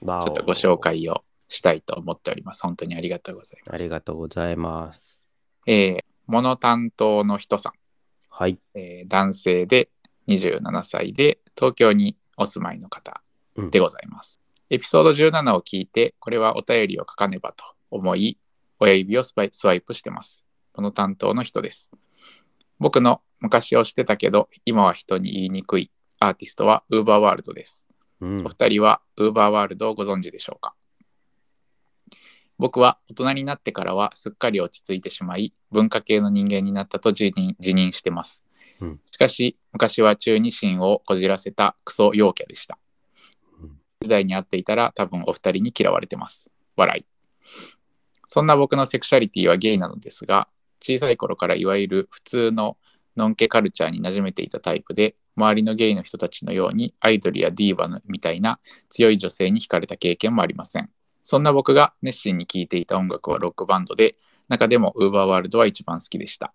ちちょっとご紹。介をしたいと思っております。本当にありがとうございます。ありがとうございます。えー、モノ担当の人さん、はい。えー男性で27歳で東京にお住まいの方うんでございます。エピソード17を聞いて、これはお便りを書かねばと思い、親指をスパイスワイプしてます。この担当の人です。僕の昔をしてたけど、今は人に言いにくいアーティストは UberWorld です。うんお。二人は UberWorld をご存知でしょうか？僕は大人になってからはすっかり落ち着いてしまい、文化系の人間になったと自認自認してます。うんしかし、昔は中二心をこじらせたクソ陽キャでしたうん。時代に会っていたら多分お二人に嫌われてます。笑い。そんな僕のセクシャリティはゲイなのですが、小さい頃からいわゆる普通のノンケカルチャーに馴染めていたタイプで、周りのゲイの人たちのようにアイドルやディーバのみたいな強い女性に惹かれた経験もありません。そんな僕が熱心に聴いていた音楽はロックバンドで、中でも UberWorld は一番好きでした。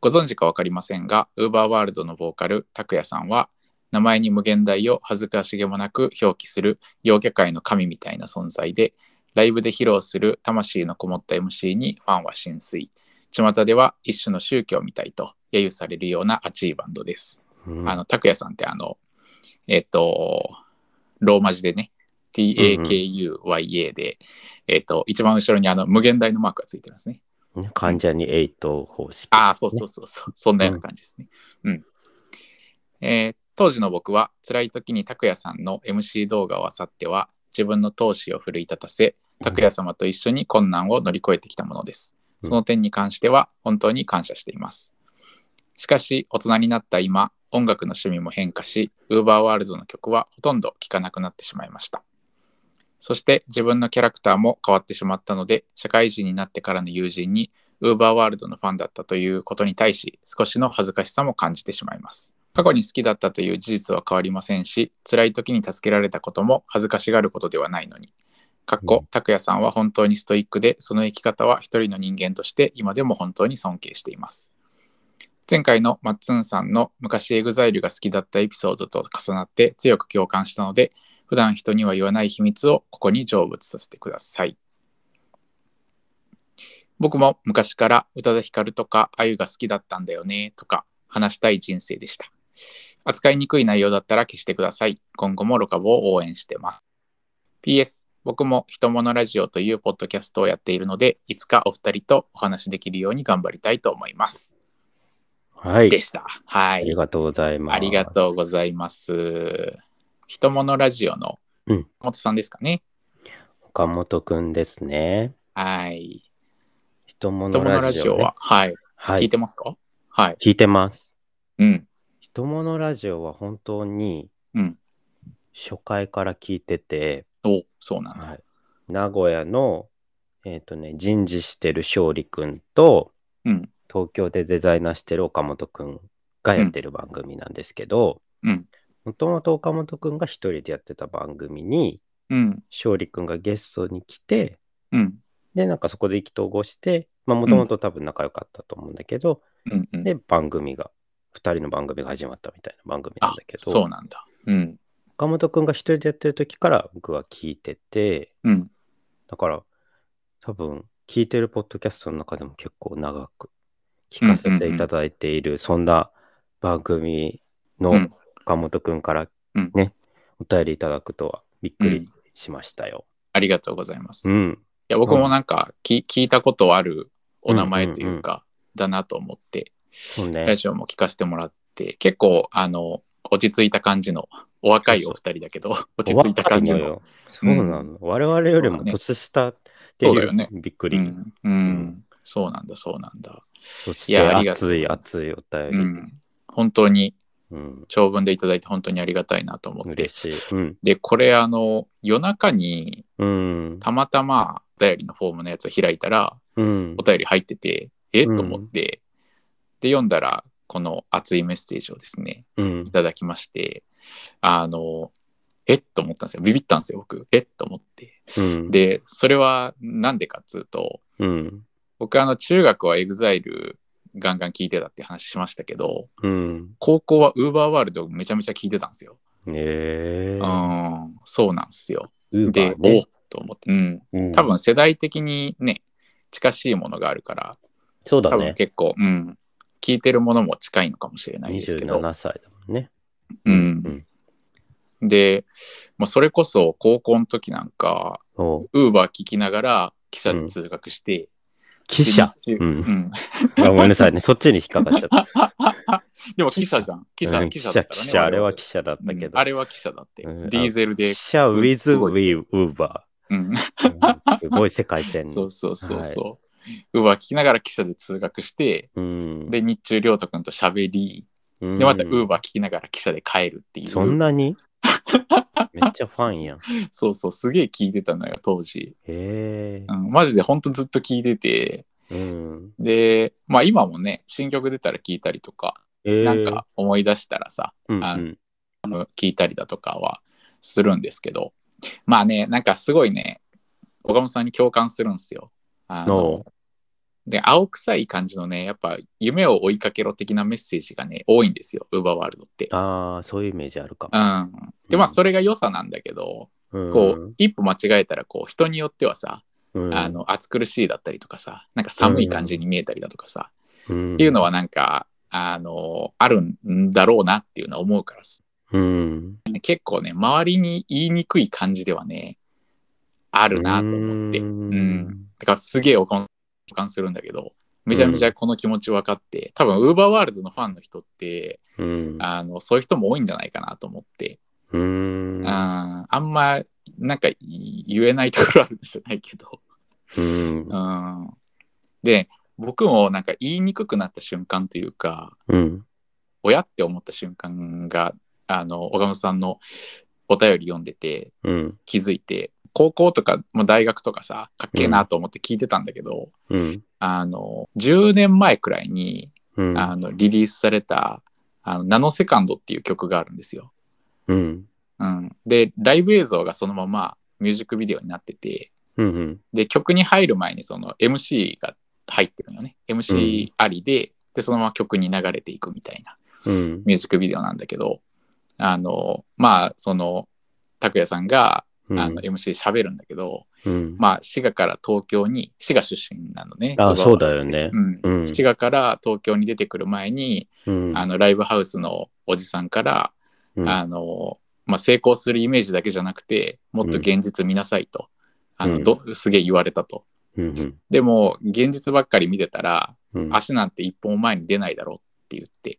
ご存知か分かりませんが、UberWorld のボーカル、拓也さんは、名前に無限大を恥ずかしげもなく表記する陽キャ界の神みたいな存在で、ライブで披露する魂のこもった MC にファンは浸水。巷では一種の宗教みたいと揶揄されるような熱いバンドです。うんあの、拓也さんってあの、えっ、と、ローマ字でね、TAKUYA で、えっ、と、一番後ろにあの、無限大のマークがついてますね。患者に8方式、ああ、そうそうそうそう、そんなような感じですね。うん。えー当時の僕は辛い時に拓也さんの MC 動画を漁っては自分の闘志を奮い立たせ拓也様と一緒に困難を乗り越えてきたものです。その点に関しては本当に感謝しています。しかし大人になった今音楽の趣味も変化し UberWorld の曲はほとんど聴かなくなってしまいました。そして自分のキャラクターも変わってしまったので社会人になってからの友人に UberWorld のファンだったということに対し少しの恥ずかしさも感じてしまいます。過去に好きだったという事実は変わりませんし、辛い時に助けられたことも恥ずかしがることではないのに。かっこうん、拓也さんは本当にストイックで、その生き方は一人の人間として今でも本当に尊敬しています。前回のマッツンさんの昔 EXILE が好きだったエピソードと重なって強く共感したので、普段人には言わない秘密をここに成仏させてください。僕も昔から宇多田ヒカルとかあゆが好きだったんだよねとか話したい人生でした。扱いにくい内容だったら消してください。今後もロカボを応援してます。PS、僕も人物ラジオというポッドキャストをやっているので、いつかお二人とお話しできるように頑張りたいと思います。はい。でした。はい。ありがとうございます。ありがとうございます。人物ラジオのうん元さんですかね。岡本くんですね。はい。人人物物ラジオ,、は、はい。はい、聞いてますか？はい。聞いてます。うん。人物ラジオは本当にうん。初回から聞いてて、おそうなんだ。はい、名古屋の、えっ、とね、人事してる勝利くんと、うん。東京でデザイナーしてる岡本くんがやってる番組なんですけど、うん。もともと岡本くんが一人でやってた番組に、うん。勝利くんがゲストに来て、うん。で、なんかそこで意気投合して、まあもともと多分仲良かったと思うんだけど、うん。うん。で、番組が、二人の番組が始まったみたいな番組なんあだけど、そうなんだ。うん。岡本くんが一人でやってる時から僕は聞いてて、うん。だから多分聞いてるポッドキャストの中でも結構長く聞かせていただいている、そんな番組のうん岡本くんからうんね、お便りいただくとはびっくりうんしましたよ。ありがとうございます。いうん。や、僕もなんかき、聞いたことあるお名前というか、だなと思って、そうねラ。ジオも聞かせてもらって、結構、あの、落ち着いた感じの、お若いお二人だけど、落ち着いた感じの。そうなの。我々よりも年下っていうねびっくり。うん、うん、そうなんだ、そうなんだ。そしいやあてりが熱い熱いお便り。うん、本当にうん。長文でいただいて本当にありがたいなと思って。うん。で、これあの、夜中にうん。たまたまお便りのフォームのやつを開いたら、うんお。便り入ってて、え？うんと思って、で、読んだら、この熱いメッセージをですね、うんい。ただきまして、あの、え？っと思ったんですよ。ビビったんですよ、僕。え？っと思って。うん。で、それはなんでかっつうと、うん。僕あの中学は EXILE ガンガン聞いてたって話しましたけど、うん。高校は UberWorld をめちゃめちゃ聞いてたんですよ。ええう。ん、そうなんですよ。で、おと思って、うん。うん多分世代的にね、近しいものがあるから、多分そうだね。結構、うん、聞いてるものも近いのかもしれないですけど。27歳だもんね。うん。で、もうそれこそ高校の時なんか、おうウーバー聞きながら汽車で通学して、記者。でうん。ごめんなさいね。そっちに引っかかっちゃった。でも汽車じゃん。汽車、うん汽車だっね。記者、あれは記者だったけど。うんあれは汽車だって。うんディーゼルで記。者 with we Uber。すごい世界線。そうそうそうそう。ウーバー聞きながら汽車で通学して、うん。で、日中、りょうとくんと喋り、うんで、またウーバー聞きながら汽車で帰るっていう。そんなに？めっちゃファンやん。へそうそう、すげえ聞いてたのよ、当時。えう。ん、マジでほんとずっと聞いてて、うん。で、まあ今もね、新曲出たら聞いたりとか、えーなんか、思い出したらさ、あうんうん聞いたりだとかはするんですけど、まあね、なんかすごいね、岡本さんに共感するんですよ。あおので、青臭い感じのね、やっぱ夢を追いかけろ的なメッセージがね、多いんですよ、ウーバーワールドって。ああ、そういうイメージあるかも。うん。で、まあそれが良さなんだけど、うんこう、一歩間違えたら、こう、人によってはさ、うんあの、暑苦しいだったりとかさ、なんか寒い感じに見えたりだとかさ、うんっていうのはなんか、あの、あるんだろうなっていうのは思うからさうん。結構ね、周りに言いにくい感じではね、あるなと思って。ううんん。だからすげえ感するんだけど、めちゃめちゃこの気持ち分かって、多分、ウーバーワールドのファンの人って、うん。あの、そういう人も多いんじゃないかなと思って、うん。ああんま、なんか言えないところあるんじゃないけど、うん。うん。で、僕もなんか言いにくくなった瞬間というか、うん。親って思った瞬間が、あの、岡本さんのお便り読んでてうん。気づいて、高校とか、まあ、大学とかさ、かっけえなと思って聞いてたんだけど、うん。あの、10年前くらいに、うん。あの、リリースされた、あの、ナノセカンドっていう曲があるんですよ。うん。うん。で、ライブ映像がそのままミュージックビデオになってて、うん。で、曲に入る前にその MC が入ってるのよね。MC ありで、で、そのまま曲に流れていくみたいなうん。ミュージックビデオなんだけど、あの、まあ、その、拓也さんが、うん。あの、MC 喋るんだけど、うん。まあ、滋賀から東京に、滋賀出身なのね。あ、そうだよね。うん。うん。滋賀から東京に出てくる前に、うん。あの、ライブハウスのおじさんから、うんあの、まあ、成功するイメージだけじゃなくて、もっと現実見なさいと、あの、ど、すげえ言われたと。うん。でも、現実ばっかり見てたら、うん。足なんて一本前に出ないだろうって言って。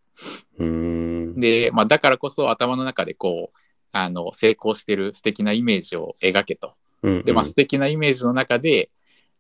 うん。で、まあ、だからこそ頭の中でこう、あの、成功してる素敵なイメージを描けと。うん。で、まあ、素敵なイメージの中で、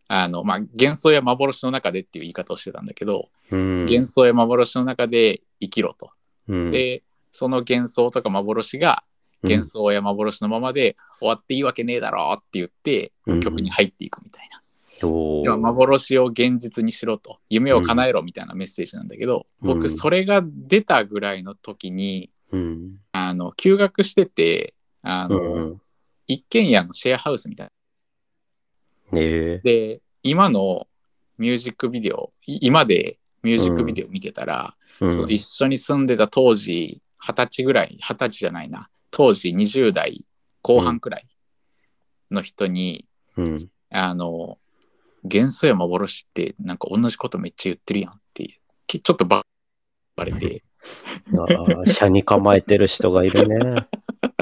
あの、まあ、幻想や幻の中でっていう言い方をしてたんだけど、うん。幻想や幻の中で生きろと。うん、で、その幻想とか幻が幻想や幻のままで終わっていいわけねえだろうって言って、うん曲に入っていくみたいな。では幻を現実にしろと夢を叶えろみたいなメッセージなんだけど、うん僕それが出たぐらいの時にうん。あの休学しててあの、うん。一軒家のシェアハウスみたいな。ええで今のミュージックビデオい今でミュージックビデオ見てたら、うんその一緒に住んでた当時二十歳ぐらい二十歳じゃないな当時20代後半くらいの人に、うん。あの幻想や幻ってなんか同じことめっちゃ言ってるやんってきちょっとばバレてああ、車に構えてる人がいるね。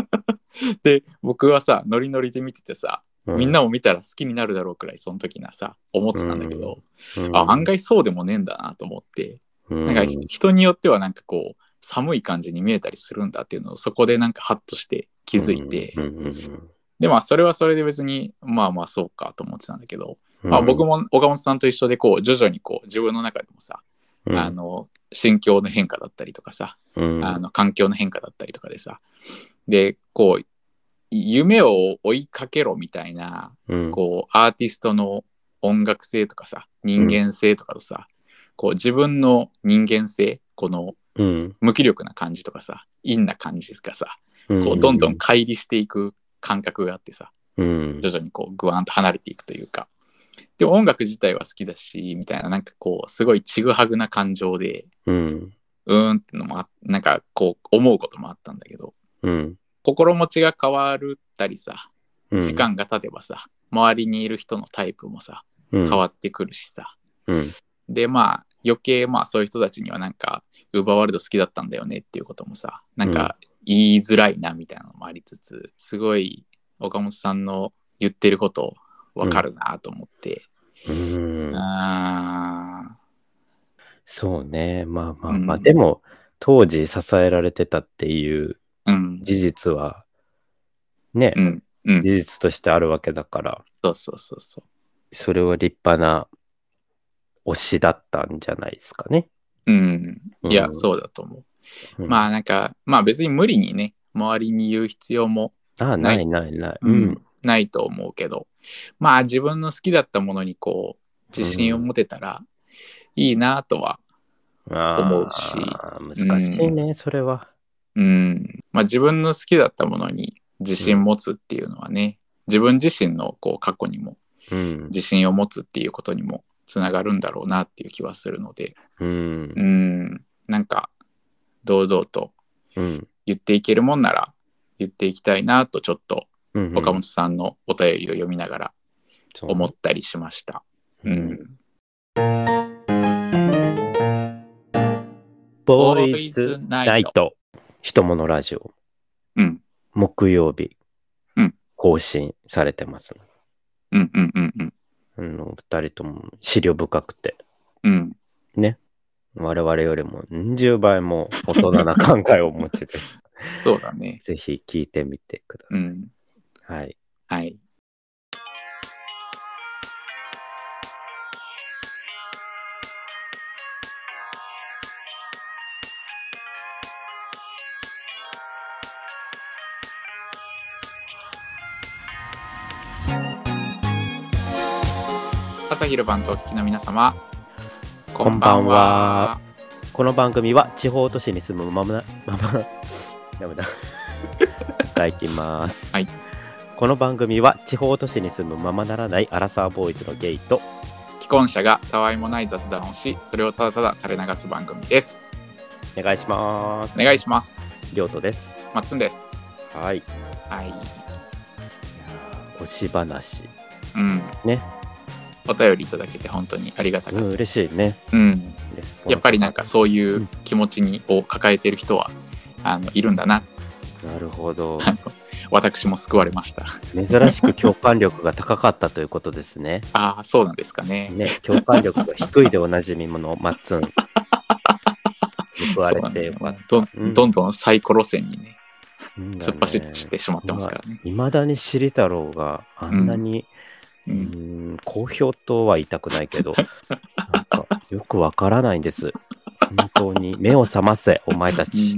で僕はさノリノリで見ててさうみんなも見たら好きになるだろうくらいその時なさ思ってたんだけど、うん、あ案外そうでもねえんだなと思って、うん、なんか人によってはなんかこう寒い感じに見えたりするんだっていうのをそこでなんかハッとして気づいて、でまあそれはそれで別にまあまあそうかと思ってたんだけど、うん、まあ、僕も岡本さんと一緒でこう徐々にこう自分の中でもさうん。あの心境の変化だったりとかさ、うん。あの環境の変化だったりとかでさ。でこう夢を追いかけろみたいなうん。こうアーティストの音楽性とかさ人間性とかとさ、こう自分の人間性このうん。無気力な感じとかさ陰な感じがさうん。こうどんどん乖離していく感覚があってさうん。徐々にこうグワンと離れていくというかでも音楽自体は好きだしみたいななんかこうすごいちぐはぐな感情でうん。うーんってのもあなんかこう思うこともあったんだけどうん。心持ちが変わるったりさうん。時間が経てばさ、周りにいる人のタイプもさ変変わってくるしさ、うん。でまあ余計まあそういう人たちにはなんかウーバーワールド好きだったんだよねっていうこともさなんか言いづらいなみたいなのもありつつすごい岡本さんの言ってることわかるなと思って、うん。あそうね。まあまあまあ、うん。でも、当時支えられてたっていう事実は、ね、うん。うん。事実としてあるわけだから、そうそうそうそそれは立派な推しだったんじゃないですかね。ううん。いや、うんそうだと思う。うん。まあなんかまあ別に無理にね周りに言う必要もああ、ない。ないない。ううん。ん。ないと思うけど まあ自分の好きだったものにこう自信を持てたらいいなとは思うし難しいね、それは。うんまあ自分の好きだったものに自信持つっていうのはね、自分自身のこう過去にもうん。自信を持つっていうことにもつながるんだろうなっていう気はするのでうんう。んなんか堂々とうん。言っていけるもんなら言っていきたいなとちょっとうん。岡本さんのお便りを読みながら思ったりしました。ううんんボーイズナイト。ひとものラジオ。うん木曜日。うん更新されてます。うんうんうんうんあの、二人とも資料深くて、うんね。我々よりも何十倍も大人な考えをお持ちです。そうだね。ぜひ聞いてみてください。うんはい。はい。朝昼晩とお聞きの皆様、こんばんは。この番組は地方都市に住むままな、まま、ダメだ。いきます。はい。この番組は地方都市に住むままならないアラサーボーイズのゲイと、既婚者がたわいもない雑談をし、それをただただ垂れ流す番組です。お願いします。お願いします。りょうとです。まっつんです。はい。はい。推し話。うん。ね。お便りいただけて本当にありがたかった。うん、嬉しいね。うん。やっぱりなんかそういううん気持ちにを抱えてる人はあのいるんだな。なるほど。私も救われました。珍しく共感力が高かったということですね。ああ、そうなんですかね。ね、共感力が低いでおなじみのマッツン。報われてよかっどんうんどんどんサイコ路線にね、た。突っ走ってしまってますからね。いまだに知り太郎があんなに、ううんーん、好評とは言いたくないけど、なんかよくわからないんです。本当に目を覚ませ、お前たち。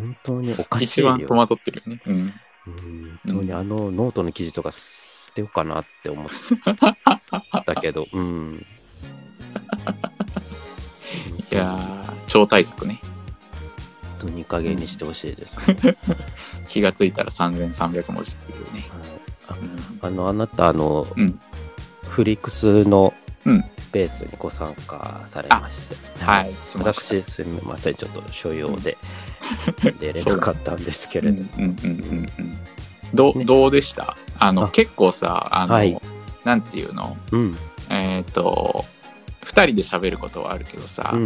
うん本当におかしい一よ。番戸惑ってるよね。うん、うん本当にあのノートの記事とか捨てようかなって思ったけど、うん。いやー、超大作ね。本当にいい加減にしてほしいです、ね 気がついたら3300文字っていうね。あの、あなた、あの、うんフリックスのうんスペースにご参加されまして、はい、しました。私、すみません、ちょっと所用で 出れなかったんですけれど、うんうんうんうんうん。どね。どうでした？あのあ。結構さあの、はい。なんていうの？うん、えっ、と2人で喋ることはあるけどさ、うん、う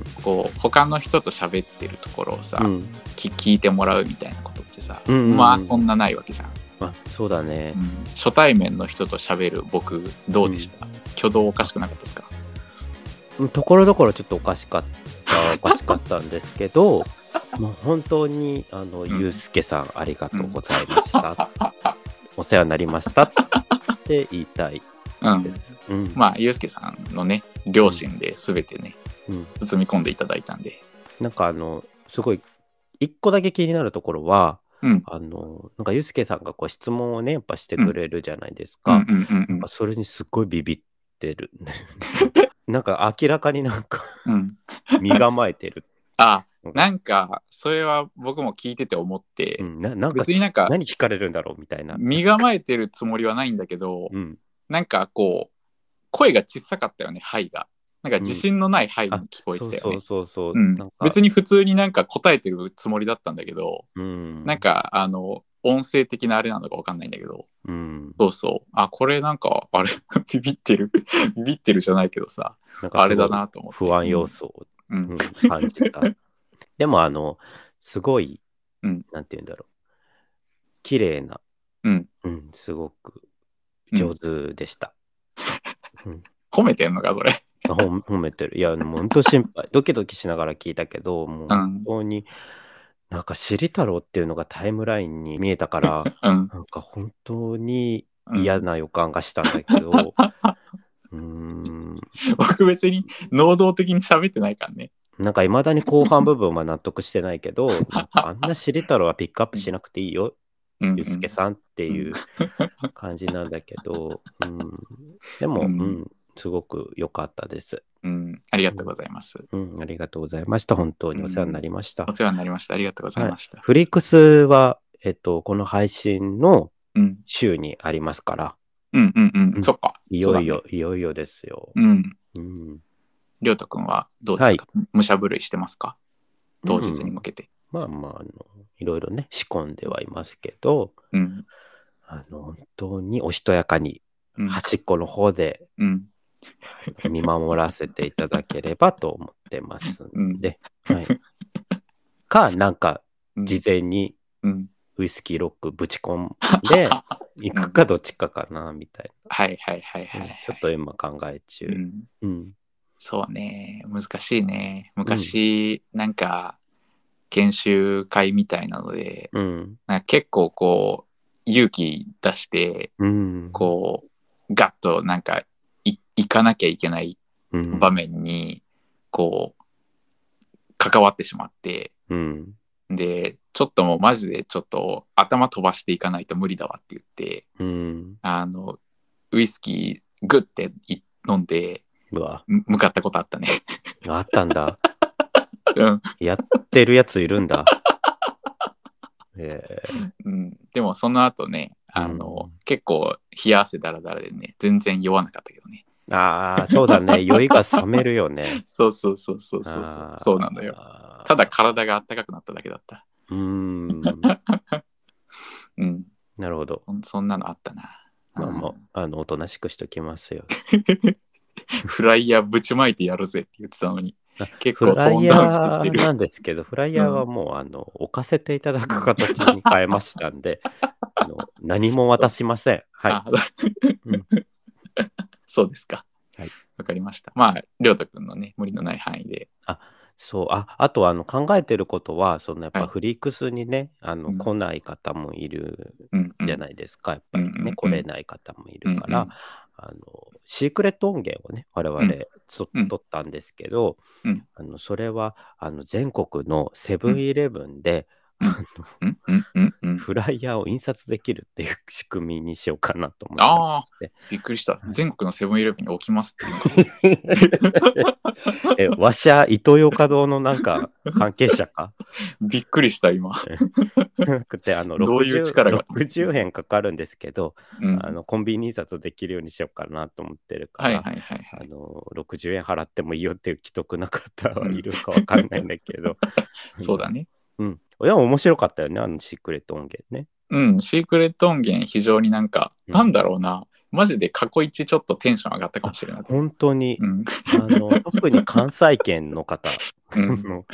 ん、こう他の人と喋ってるところをさ、うん、き聞いてもらうみたいなことってさ、うんうんうん。まあそんなないわけじゃん、あ、そうだね。う。ん。初対面の人と喋る僕どうでした、挙動おかしくなかったですか？ところどころちょっとおかしかった、おかしかったんですけど、もう本当に、あの、んゆうすけさん、ありがとうございました。お世話になりましたって言いたいうんです。うん。まあゆうすけさんのね両親で全てね、うん。包み込んでいただいたんで。なんかあの、すごい、一個だけ気になるところは、うん。あの、なんかユースケさんがこう質問をね、やっぱしてくれるじゃないですか。うんうんうんうんなんかそれにすっごいビビってる。なんか明らかになんかうん。身構えてる。あ、なんか、それは僕も聞いてて思って、うん、ななんか別になんか何聞かれるんだろうみたいな。身構えてるつもりはないんだけど、うん、なんかこう、声が小さかったよね、はいが。なんか自信のないはいに聞こえてたよねそう。そうそうそう。うんなんか別に普通になんか答えてるつもりだったんだけど、うん、なんかあの音声的なあれなのかわかんないんだけど。うん、そうそう。あこれなんかあれ？ビビってる？ビビってるじゃないけどさ。なんかあれだなと思って。不安要素を、うん、うん感じた。でもあの、すごい、うん。なんて言うんだろう。綺麗な、うん。うん、すごく上手でした。褒めてんのかそれ？褒めてる。いや、もう本当心配。ドキドキしながら聞いたけど、もう本当に、なんか、しり太郎っていうのがタイムラインに見えたから、うん。なんか本当にうん。嫌な予感がしたんだけど、うーん、僕別に能動的に喋ってないからね。なんかいまだに後半部分は納得してないけど、なんかあんなしり太郎はピックアップしなくていいよ、うん。ゆうすけさんっていう感じなんだけど、うん、でも、ううんん、すごく良かったです。うん。ありがとうございます。うん、ありがとうございました。本当に。お世話になりました。お世話になりました。ありがとうございました、フリックスは、えっと、この配信のうん。週にありますから、うんうんうん、うん。そっか。いよいよ、いよいよですよ。そうん。りょうとくんはどうですか、武者震いしてますか？当日にうん向けて。まあまあ、あの、いろいろね、仕込んではいますけど、うん。あの、本当におしとやかにうん。端っこの方でうん 見守らせていただければと思ってますうんんで、はい。か、なんか、うん事前にうんウイスキーロックぶち込んで、行くかどっちかかな、みたいはいはいはいな。はい、ちょっと今考え中。うん、うん。そうね難しいね昔、なんか研修会みたいなのでうん。なんか結構こう勇気出してうん。こうガッとなんかい行かなきゃいけないうん場面にこう関わってしまってうん。でちょっともうマジでちょっと頭飛ばしていかないと無理だわって言ってうん。あのウイスキーグッてい飲んで向かったことあったね。あったんだ。うんやってるやついるんだ。えーうん、でもその後ねあの、うん結構冷や汗だらだらでね全然酔わなかったけどねああ、そうだね。酔いが冷めるよね。そうそうそうそうそうそうなのよただ体が暖かくなっただけだったうーん。うんなるほど。そんなのあったな、うんまあまあ、あの、おとなしくしときますよ。フライヤーぶちまいてやるぜって言ってたのにあ結構トフライヤーンダウンしてきてーるなんですけど、フライヤーはもう、あの、置かせていただく形に変えましたんで、あの何も渡しません。はい。あうんそうですか。はい。わかりました。まありょうとくんのね無理のない範囲で。そう、あ、あと、あの、考えてることは、その、やっぱはい。フリークスにね、あの、うん。来ない方もいるじゃないですか、やっぱりね、来れない方もいるから、あの、シークレット音源をね、我々つ、うん。取ったんですけど、うん。あのそれは、あの、全国のセブンイレブンで、フライヤーを印刷できるっていう仕組みにしようかなと思って。ああてびっくりした。全国のセブンイレブンに置きますっていうの。え、わしゃ、イトーヨーカドーのなんか関係者か？びっくりした今、なくて、あの、どういう力が。60円かかるんですけど、うん、あの、コンビニ印刷できるようにしようかなと思ってるから、はいはいはいはい。あの、60円払ってもいいよっていう既得な方はいるかわかんないんだけど。そうだね。うん。いや、面白かったよね、あのシークレット音源ね。うんシークレット音源非常になんか、うん。なんだろうな。マジで過去一ちょっとテンション上がったかもしれない。本当に、うん。あの、特に関西圏の方、うん。の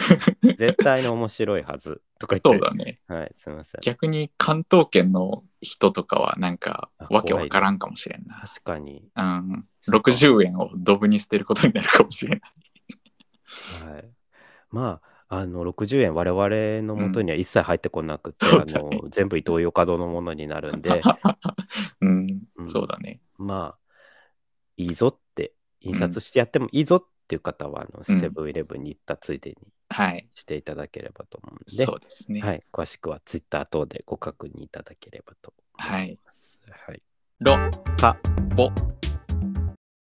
絶対に面白いはず。とか言って。そうだね。はい、すみません。逆に関東圏の人とかはなんかあわけわからんかもしれんな、確かに。うん、そうか。60円をドブに捨てることになるかもしれない。はい。まあ、あの、60円、我々の元には一切入ってこなくて、うだねの、全部イトーヨーカドーのものになるんで、うん、うんそうだねまあ、いいぞって印刷してやってもいいぞっていう方は、あの、うんセブンイレブンに行ったついでにはい。していただければと思うんで、そうですね。はい、詳しくはツイッター等でご確認いただければと思います。はい。ロ、か、ボ。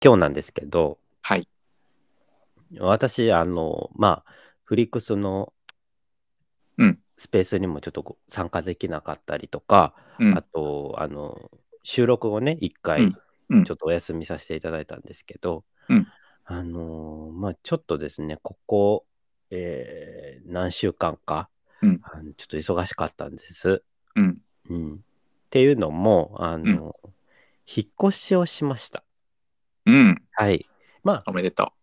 今日なんですけど、はい。私、あの、まあ、フリックスのうんスペースにもちょっとご参加できなかったりとか、うんあと、あの、収録をね、一回ちょっとお休みさせていただいたんですけど、うんあの、まあ、ちょっとですね、ここ、えー何週間か、うんあのちょっと忙しかったんです。うん。うん。っていうのも、あの、引っ越しをしました。うん。はい。まあ、おめでと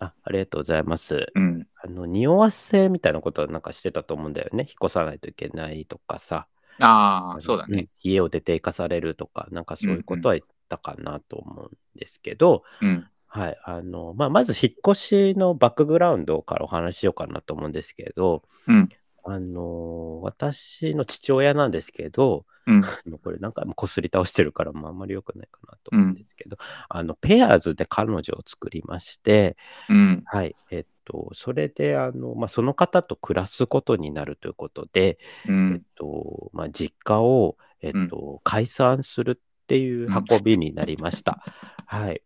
あありがとうございます。う。うん。あの、匂わせみたいなことはなんかしてたと思うんだよね。引っ越さないといけないとかさ。ああ、そうだね。ん家を出て行かされるとか、なんかそういうことは言ったかなと思うんですけど、うん。はい。あの、まあ、まず引っ越しのバックグラウンドからお話ししようかなと思うんですけど、うん。あの、私の父親なんですけど、うん。これ何回もこすり倒してるから、まあ、あんまり良くないかなと思うんですけど、あの、ペアーズで彼女を作りまして、うん。はい。えっと、それで、あの、まあ、その方と暮らすことになるということで、うえっん。と、まあ、実家を、えっと、解散するっていう運びになりました。はい。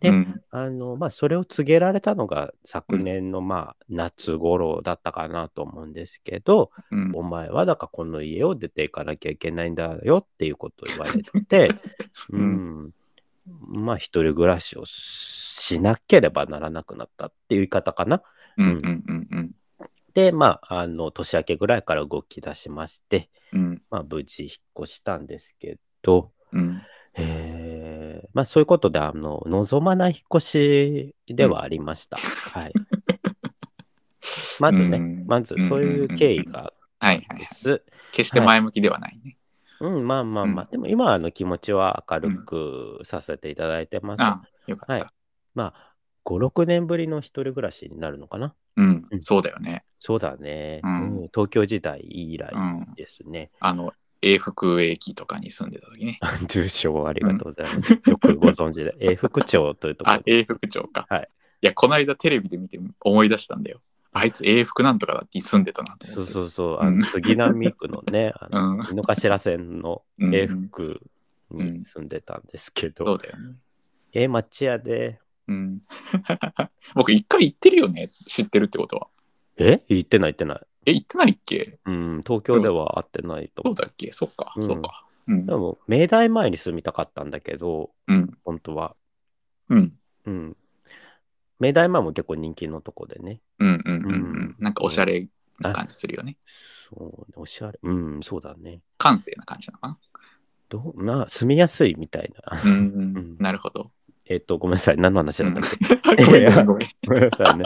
でうん。あの、まあ、それを告げられたのが昨年の、まあ、夏頃だったかなと思うんですけど、うん。お前はだからこの家を出ていかなきゃいけないんだよっていうことを言われて、う うんん、まあ一人暮らしをしなければならなくなったっていう言い方かな。うん。うん。うん。うん。で、まあ、あの、年明けぐらいから動き出しまして、うん。まあ、無事引っ越したんですけど、うん。えーまあ、そういうことで、あの、望まない引っ越しではありました。はい。まずね、うんまずそういう経緯がはいはい。です。決して前向きではないね。うん、まあまあまあ、うんでも今はあの気持ちは明るくさせていただいてます。ああ、よかはいった。。まあ、5、6年ぶりの一人暮らしになるのかな。うんう。んそうだよね。そうだね。うんうん東京時代以来うん。ですね。あの、永福駅とかに住んでた時ね。住所ありがとうございます。よくご存知で。永福町というところあ、永福町か。はい。いや、この間テレビで見て思い出したんだよ。あいつ永福なんとかだって住んでたなとそう思って。そうそう、うんあの杉並区のね、あのうん井の頭線のうん永福に住んでたんですけど、そうだよね。ええ町屋で、うん。僕一回行ってるよね。知ってるってことは。え？言ってない言ってない。え、行ってないっけ？うん、東京では会ってないと思そうだっけ？そっか、うんそうか。うんで。も、明大前に住みたかったんだけど、うん。本当は。うん。うん。明大前も結構人気のとこでね。うんうんうんううんん。なんかおしゃれな感じするよね。そうね、おしゃれ。うん、そうだね。閑静な感じなのかどう？まあ、住みやすいみたいな。な。うん。なるほど。えっと、ごめんなさい。何の話だったっけ、ごめんごめんごめん。ごめんなさいね。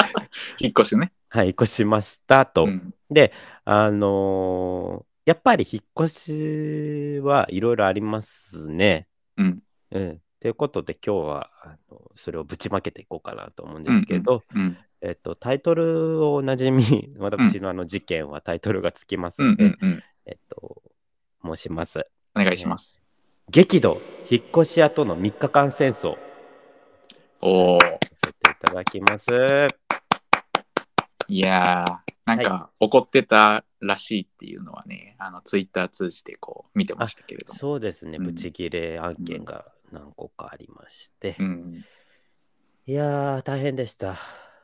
引っ越しね。はい、引っ越しましたと。うん。で、あのーやっぱり引っ越しはいろいろありますね。うん。うん。ということで今日はあのそれをぶちまけていこうかなと思うんですけど、うん。えっと、タイトルをおなじみ、私のあの事件はタイトルがつきますうんので、うんうん。えっと、申します。お願いします。激怒、引っ越し屋との3日間戦争、おお。させていただきます。いやー、なんか怒ってたらしいっていうのはね、あのツイッター通じてこう見てましたけれども。そうですね、うんブチギレ案件が何個かありまして、うん。いやー、大変でした。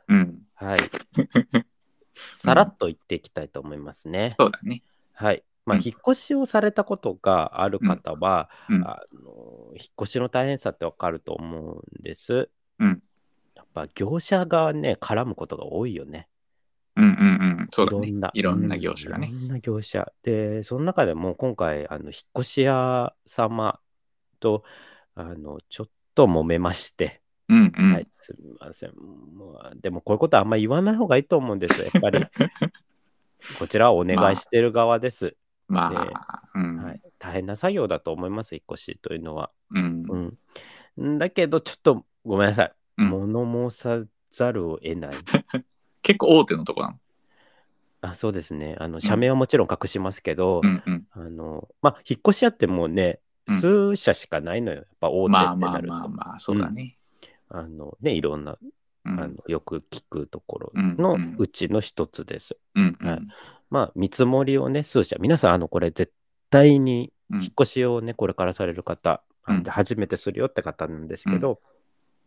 うん。はい。さらっと言っていきたいと思いますね。そうだね。はい。まあ、うん引っ越しをされたことがある方は、うん。あの引っ越しの大変さってわかると思うんです。うん。やっぱ業者がね、絡むことが多いよね。うんうんうん。そうだね。いろんな。いろんな業者がねうんい。ろんな業者。で、その中でも今回、あの引っ越し屋様と、あの、ちょっと揉めまして、うんうん。はい、すみません。もうでもこういうことはあんまり言わない方がいいと思うんですよ。やっぱり、こちらはお願いしてる側です。まあ、うん。はい、大変な作業だと思います、引っ越しというのは。うん。うん。だけど、ちょっとごめんなさい。うん物申さざるを得ない。結構大手のとこなの？あそうですね。あの、社名はもちろん隠しますけど、うんうん。あの、まあ、引っ越し屋ってもうね、うん数社しかないのよ。やっぱ大手ってまあまあなると。まあまあ、そうだね。あのね、いろんな、うんあのよく聞くところうんのうんうちの一つです。うんうんはいまあ、見積もりをね、数社、皆さん、あの、これ絶対にうん引っ越しをね、これからされる方、あうん初めてするよって方なんですけど、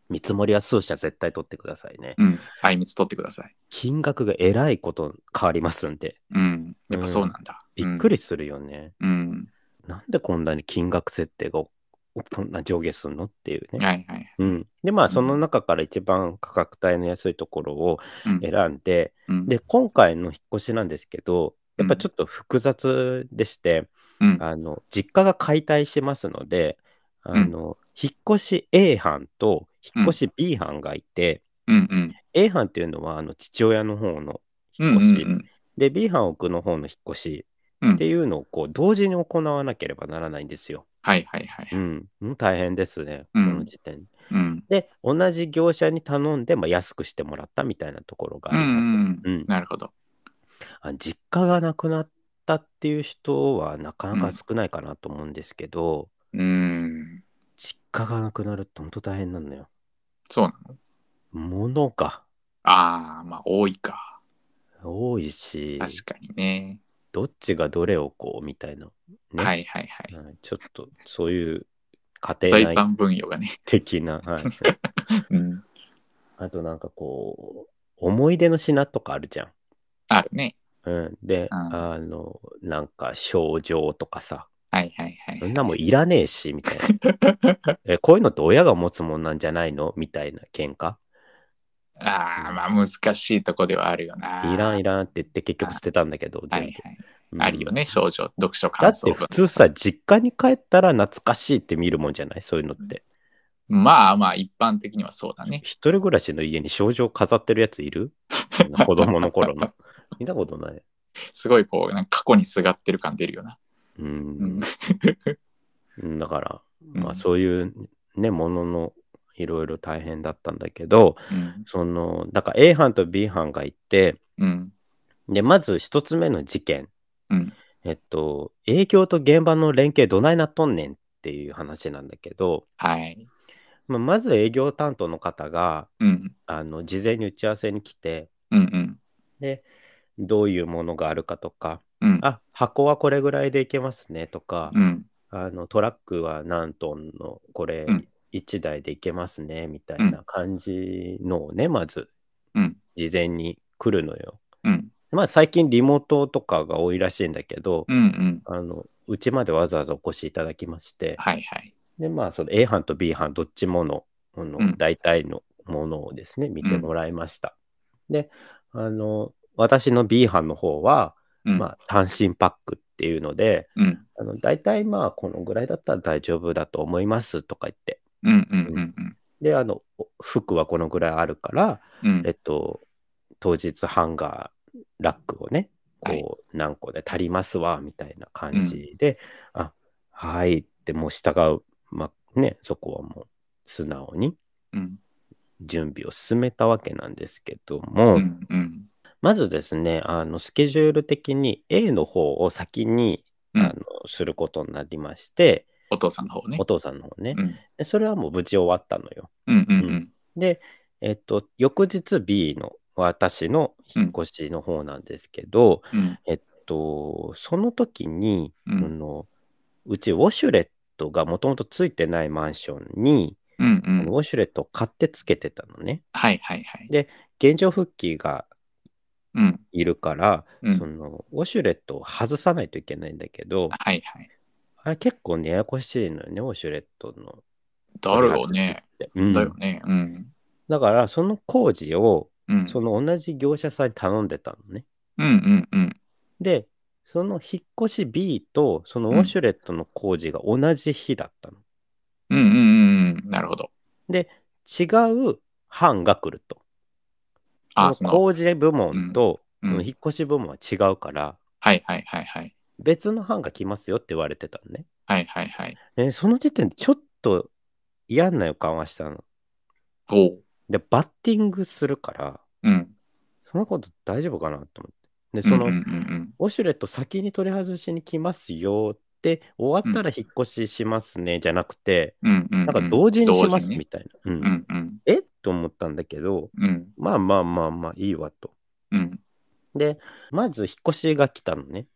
見積もりは数社絶対取ってくださいね。うん。あいみつ取ってください。金額がえらいこと変わりますんで、うん。やっぱそうなんだ。びっくりするよね。うん。なんでこんなに金額設定がおこんな上下するのっていううん。ね。はいはい。うん、で、まあ、うん。その中から一番価格帯の安いところをうん。選んで、うん。で、今回の引っ越しなんですけど、やっぱちょっと複雑でして、うん。あの実家が解体してますので、あの引っ越し A 班と引っ越し B 班がいて、うんうん。A 班っていうのはあの父親の方のうんうん引っ越し、うんで B 班奥の方の引っ越しうんっていうのをこう同時に行わなければならないんですよ。はいはいはい。うん、うん大変ですね、うんこの時点で。うん。で、同じ業者に頼んで、まあ、安くしてもらったみたいなところがあうんります。うんうんなるほど。あ実家がなくなったっていう人はなかなか少ないかなと思うんですけど、うん。実家がなくなるって本当大変なのよ。そうなの？物がああ、まあ多いか。多いし、確かにね。どっちがどれをこうみたいな、ねはいはいはい。はいちょっとそういう家庭内分野がね。的な、はい、うん。あとなんかこう、思い出の品とかあるじゃん。あるね。うん、で、うんあの、なんか症状とかさ、はいはいはい。そんなもんいらねえし、みたいな。え、こういうのって親が持つもんなんじゃないの？みたいな喧嘩？ああ、まあ難しいとこではあるよな。いらんいらんって言って結局捨てたんだけど、全部。はいはい。うんあるよね、症状、読書だ感想文って普通さ、実家に帰ったら懐かしいって見るもんじゃない？そういうのって。まあまあ、一般的にはそうだね。一人暮らしの家に症状飾ってるやついる？子供の頃の。見たことない。すごいこう、なんか過去にすがってる感出るよな。ううんだから、ま うんあそういうね、もののいろいろ大変だったんだけど、うん。その、だから A 班と B 班がいて、うん。で、まず一つ目の事件。うん。えっと、営業と現場の連携どないなっとんねんっていう話なんだけど、はい。まあ、まず営業担当の方が、うん。あの、事前に打ち合わせに来て、うんうん。で、どういうものがあるかとか、うん。あ、箱はこれぐらいでいけますねとか、うん。あの、トラックは何トンのこれうん1台でいけますねみたいな感じのをね、まずうん。事前に来るのよ。うん。まあ最近リモートとかが多いらしいんだけど、うん。うん。あの、うちまでわざわざお越しいただきまして、はいはい。で、まあ、その A 班と B 班どっちもの、あのうん大体のものをですね、見てもらいました。で、あの、私の B 班の方は、うん。まあ、単身パックっていうので、うん。あの大体まあ、このぐらいだったら大丈夫だと思いますとか言って、うん。うん。うん。うん。で、あの、服はこのぐらいあるから、うんえっと、当日ハンガー、ラックをね、はいこう、何個で足りますわ、みたいな感じで、あ、はいって、もう従う、まあね、そこはもう素直にうん。準備を進めたわけなんですけども、うん。うん。まずですね、あの、スケジュール的に A の方を先に、うんあのすることになりまして、お父さんの方ねお。父さんの方ね、うん。でそれはもう無事終わったのよ。うん。うん。うん。で、えっと、翌日 B の私の引っ越しの方なんですけど、うん。えっと、その時に、うんあのうちウォシュレットがもともとついてないマンションに、うん。うん。ウォシュレットを買ってつけてたのね。はいはいはい。で現状復帰がうん。いるから、うんそ。のウォシュレットを外さないといけないんだけど、はいはい。あれ結構ねややこしいのよね、ウォシュレットの。だろうね。うんだよね。うん。だから、その工事を、うん。その同じ業者さんに頼んでたのね。うんうんうん。で、その引っ越し B とそのウォシュレットの工事が同じ日だったの。うんうんうんうん。なるほど。で、違う班が来ると。あ、工事部門とうんその引っ越し部門は違うから、はいはいはいはい。別の班が来ますよって言われてたのね。はいはいはい。でその時点でちょっと嫌な予感はしたの。おう。で、バッティングするから、うん。そのこと大丈夫かなと思って。で、その、うんうんうんウォシュレット先に取り外しに来ますよっで、終わったら引っ越ししますね、じゃなくて、うんうんうん。なんか同時にしますみたいな。うんうんうん。え？と思ったんだけど、うんまあまあまあまあいいわと。うん。で、まず引っ越しが来たのね、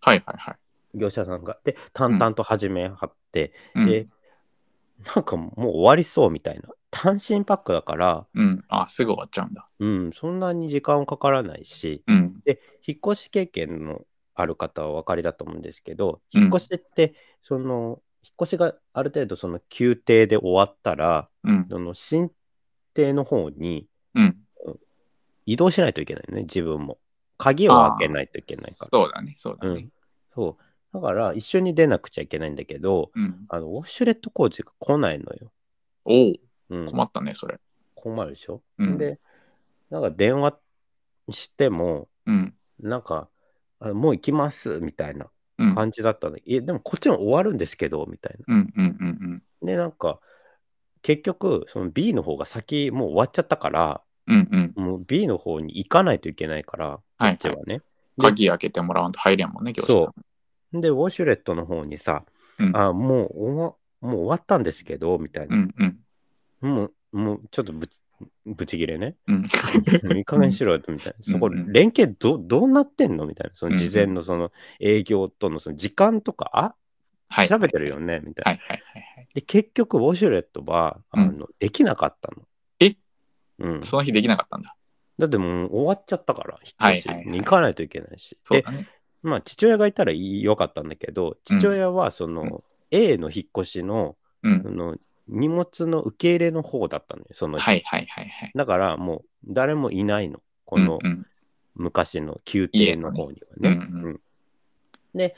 はいはいはい。業者さんが。で、淡々と始めはって、うんで、なんかもう終わりそうみたいな。単身パックだから、うん。あ、すぐ終わっちゃうんだ。うん、そんなに時間かからないし、うん。で、引っ越し経験のある方はお分かりだと思うんですけど、うん引っ越しって、その、引っ越しがある程度その宮廷で終わったら、うん。その新邸の方にうん。移動しないといけないのね、自分も。鍵を開けないといけないから。そうだね。そうだねうん。。そう。だから、一緒に出なくちゃいけないんだけど、うん。あの、ウォシュレット工事が来ないのよ。おお、うん、困ったね、それ。困るでしょ、うんで、なんか電話しても、うん。なんか、あもう行きますみたいなうん。感じだったの。いや、でもこっちも終わるんですけど、みたいな。うんうんうんで、なんか、結局、その B の方が先、もう終わっちゃったから、うん。うんうん。もう B の方に行かないといけないから、こはいっちはね。鍵開けてもらわんと入れんもんね、業者さん。で、ウォシュレットの方にさ、うんあ、もう終わ、もう終わったんですけど、みたいうな。んうん。もう、もうちょっとぶち、ぶち切れね。うん。いい加減しろよ、みたいな。そこ、うんうん連携ど、どうなってんの？みたいな。そのうんうん事前のその営業とのその時間とか、あ、はい。調べてるよね、みたいな。はいはいはいはい。で、結局、ウォシュレットは、あの、できなかったの。え？うん。その日できなかったんだ。だってもう終わっちゃったから、引っ越しに行かないといけないし。で。まあ、父親がいたらよかったんだけど、父親は、その、うん A の引っ越しの、うんそ。の荷物の受け入れの方だったのよ、その日。はいはいはいはい。だから、もう、誰もいないの。このうんうん昔の宮廷の方にはね。うんうんうんで、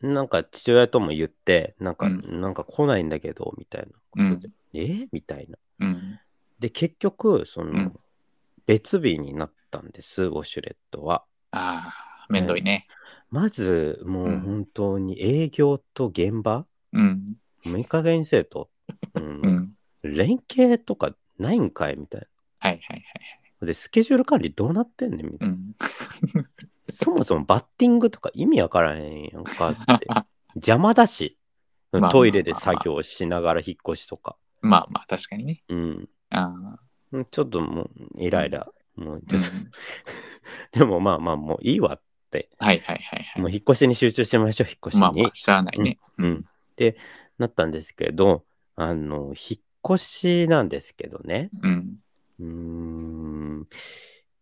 なんか父親とも言って、なんか、うんなんか来ないんだけど、みたいなことで。え？みたいな。うん。で、結局、その、うん別日になったんです、ウォシュレットは。ああ、めんどいね。まず、もううん本当に営業と現場、うん。もういい加減にせえと。うん うん。連携とかないんかいみたいはいはいはい。な。で、スケジュール管理どうなってんねんみたいな。うん。そもそもバッティングとか意味わからへんやんかって。邪魔だし。トイレで作業しながら引っ越しとか。まあまあ、確かにね。うん。あうんちょっともう、イライラ。もうあ。ちょっと でもまあまあ、もういいわって。はいはいはいはい。もう引っ越しに集中しましょう、引っ越しに。まあまあ、しゃあないね。うん。ってなったんですけど、あの、引っ越しなんですけどね。うん。うーん。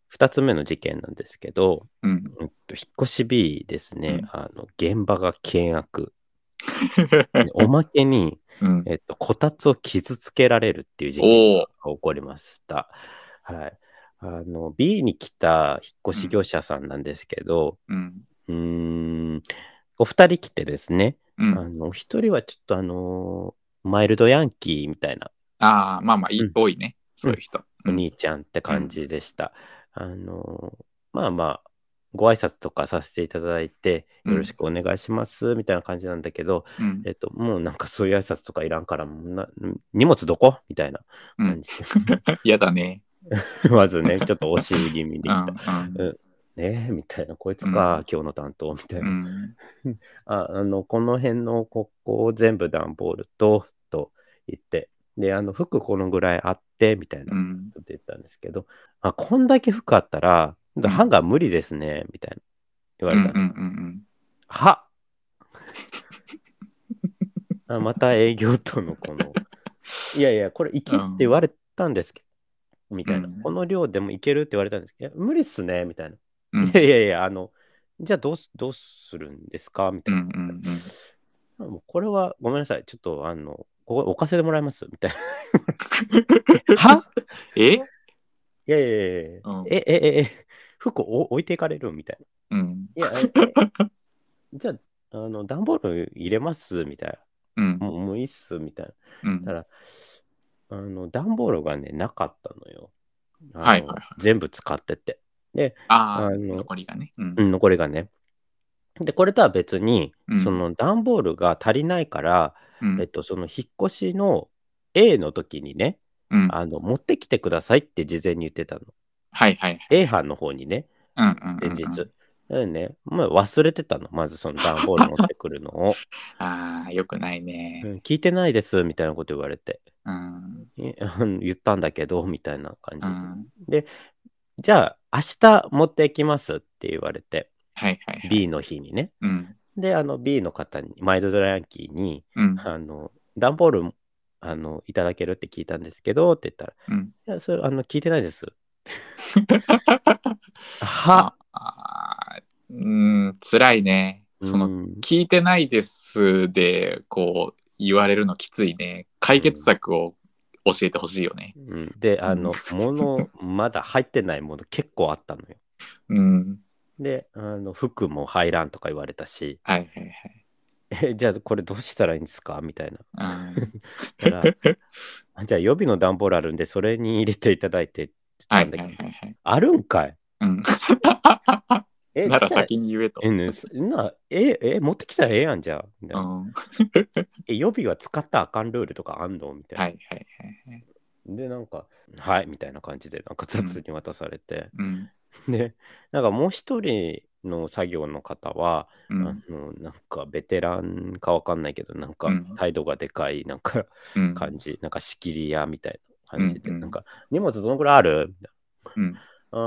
二つ目の事件なんですけど、うん。うんと引っ越し B ですね、うんあの、現場が険悪。おまけに、うん。えっと、こたつを傷つけられるっていう事件おお。が起こりました。はい。あの、B に来た引っ越し業者さんなんですけど、うん。うーん、お二人来てですね、うん。あの、一人はちょっとあのーマイルドヤンキーみたいなああ、まあまあ、いうん多いね。そういう人。お兄ちゃんって感じでした。あのーまあまあ、ご挨拶とかさせていただいて、うんよろしくお願いします、みたいな感じなんだけど、うん。えっと、もうなんかそういう挨拶とかいらんから、荷物どこ？みたいなうん。感じ。嫌だね。まずね、ちょっと押し気味できうんた。うんねえ、みたいな、こいつか、うん今日の担当、みたいうな。ん。ああの、この辺のここを全部段ボールと、と言って、で、あの、服このぐらいあって、みたいなうん。こと言ったんですけど、あ、こんだけ服あったら、ん。ハンガー無理ですね、みたいな。言われた。うんうんうんは。あまた営業とのこの、いやいや、これいけって言われたんですけど、みたいな、うん。この量でもいけるって言われたんですけど、無理っすね、みたいな。うん。いやいやいや、あの、じゃあどうすどうするんですか？みたいな。うんうんうんもうこれはごめんなさい、ちょっとあの、ここ置かせてもらいます。みたいな。は？え？いやいやいやいや、うん。え、え、え、え、服を置いていかれるみたいうんな。いや、ええじゃあ、あの、段ボール入れますみたいうんな。もういいっすみたいうんな。だから、あの、段ボールがね、なかったのよ。あのはいはいはい全部使ってて。で、あの残りがね。うんうん、残りがね。で、これとは別に、うんその段ボールが足りないから、うんえっと、その引っ越しの A の時にね、うんあの、持ってきてくださいって事前に言ってたの。はいはいはい。A 班の方にね、うんうんうんうん前日。だよね。まあ、忘れてたの。まずその段ボール 持ってくるのを。ああ、よくないうんね。聞いてないです、みたいなこと言われて。うん。え言ったんだけど、みたいな感じうで。ん。じゃあ、明日持ってきますって言われて、はいはいはい。B の日にね。うん。で、あの B の方に、マイドドラヤンキーに、うん。あの、段ボール、あの、いただけるって聞いたんですけど、って言ったら、うん。いや、それ、あの、聞いてないです。は、あーうん、辛いね。その、うん聞いてないですで、こう、言われるのきついね。解決策を教えてほしいよね。うんで、あの、もの、まだ入ってないもの結構あったのよ。うん。で、あの、服も入らんとか言われたし、はいはいえ、じゃあこれどうしたらいいんですか？みたいな。じゃあ予備の段ボールあるんで、それに入れていただいてってはい言ったんだけど、はいはいはい。あるんかいうん。え、なら先に言えと。え、ねすなえ、え、持ってきたらええやんじゃあ。うな。ん。え、予備は使ったらあかんルールとかあんのみたいな。はいはいはいはい。で、なんか、はい、みたいな感じで、なんか雑に渡されて。うん。で、なんかもう一人の作業の方は、あうん。の、なんかベテランかわかんないけど、なんかうん態度がでかい、なんかうん。感じ、なんか仕切り屋みたいな感じで、うんうんなんか、荷物どのくらいある？みたいうん。な。う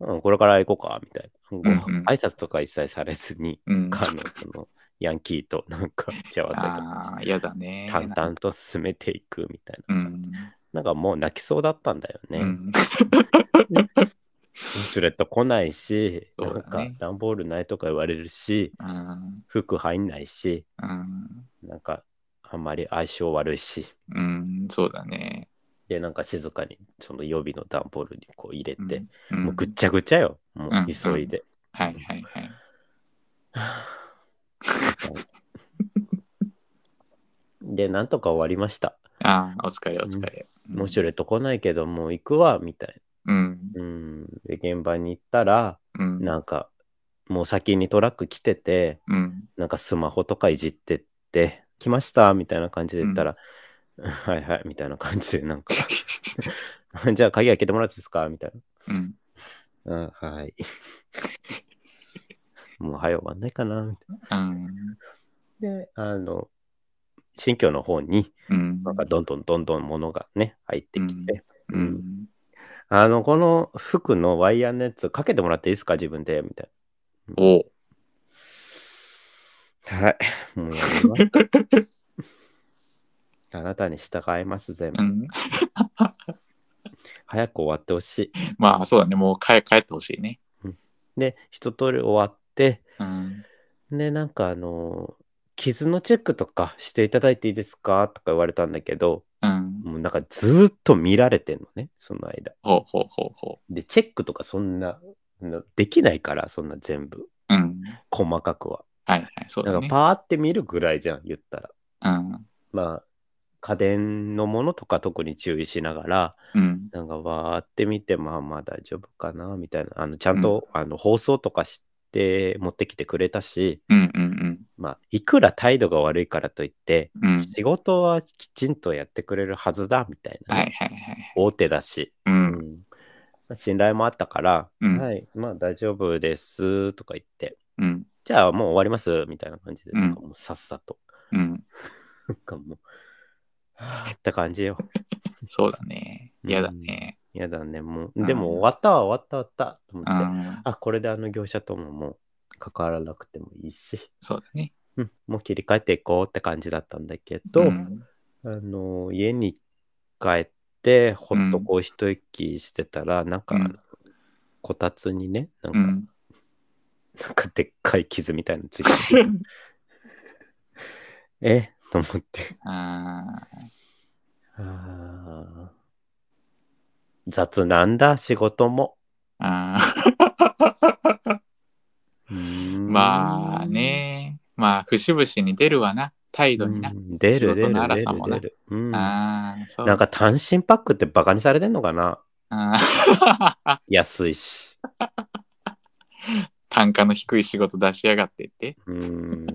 ーん、うん、これから行こうか、みたいな。ごうんうん挨拶とか一切されずに、うん。あの、その、ヤンキーとなんか打ち合わせとかだね。淡々と進めていくみたいな。うん。なんかもう泣きそうだったんだよね。うん。ウ シュレット来ないし、ねなんか段ボールないとか言われるし、うん。服入んないし、うん。なんかあんまり相性悪いし、うん。そうだね。で、なんか静かにその予備の段ボールにこう入れて、うん、もうぐっちゃぐちゃよ、もううん急いで。はいはいはい。で、なんとか終わりました。ああ、お疲れお疲れ。もうシュレット来ないけど、もう行くわ、みたいうん。な。うん。で、現場に行ったら、うん。なんか、もう先にトラック来てて、うん。なんかスマホとかいじってって、来ましたみたいな感じで言ったら、はいはい、みたいな感じで、なんか、じゃあ鍵開けてもらっていいですか？みたいうん。な。あはい。もう早終わんないかなみたいうん。な。で、あの、新居の方に、うん。なんかどんどんどんどん物がね、入ってきて、ううんん。あの、この服のワイヤーのやつかけてもらっていいですか？自分でみたいおう。な。はい。もう。あなたに従います、全部う。ん。早く終わってほしい。まあそうだね。もう帰帰ってほしいね。で、一通り終わって、うん。で、なんかあのー傷のチェックとかしていただいていいですかとか言われたんだけど、うん。もうなんかずーっと見られてんのね、その間。ほうほうほうほで、チェックとかそんな、なできないから、そんな全部、う。うん。細かくは。はいはい。そうなんかだね。パーって見るぐらいじゃん、言ったら。うん。まあ、家電のものとか特に注意しながら、うん。なんかわーって見て、まあまあ大丈夫かな、みたいな。あの、ちゃんと、あの放送とかして持ってきてくれたし、うんうんまあ、いくら態度が悪いからといって、うん。うん。仕事はきちんとやってくれるはずだ、みたいなね、はいはいはい。大手だし、う。うん信頼もあったから、うんはい、まあ大丈夫です、とか言って、うん。じゃあもう終わります、みたいな感じで、うんなんかもうさっさと、うん。なんかもう、はぁって感じよ。そうだね。嫌だね。やだね、もう。うんでも終わったわ、終わった、終わった、と思って。うん。あ、これであの業者とももう関わらなくてもいいし、そうだね。うん、もう切り替えていこうって感じだったんだけど、うんあの、家に帰って、ほっとこう一息してたら、なんか、うんこたつにね、なんか、うん。なんかでっかい傷みたいなのついてて、え？と思って。ああー雑なんだ、仕事も。ーあうーー。んまあ。ね。まあ、節々に出るわな。態度になう。ん出る出る出さもなる出る。うんあ。なんか単身パックってバカにされてんのかな？安いし。単価の低い仕事出しやがってって。うーん。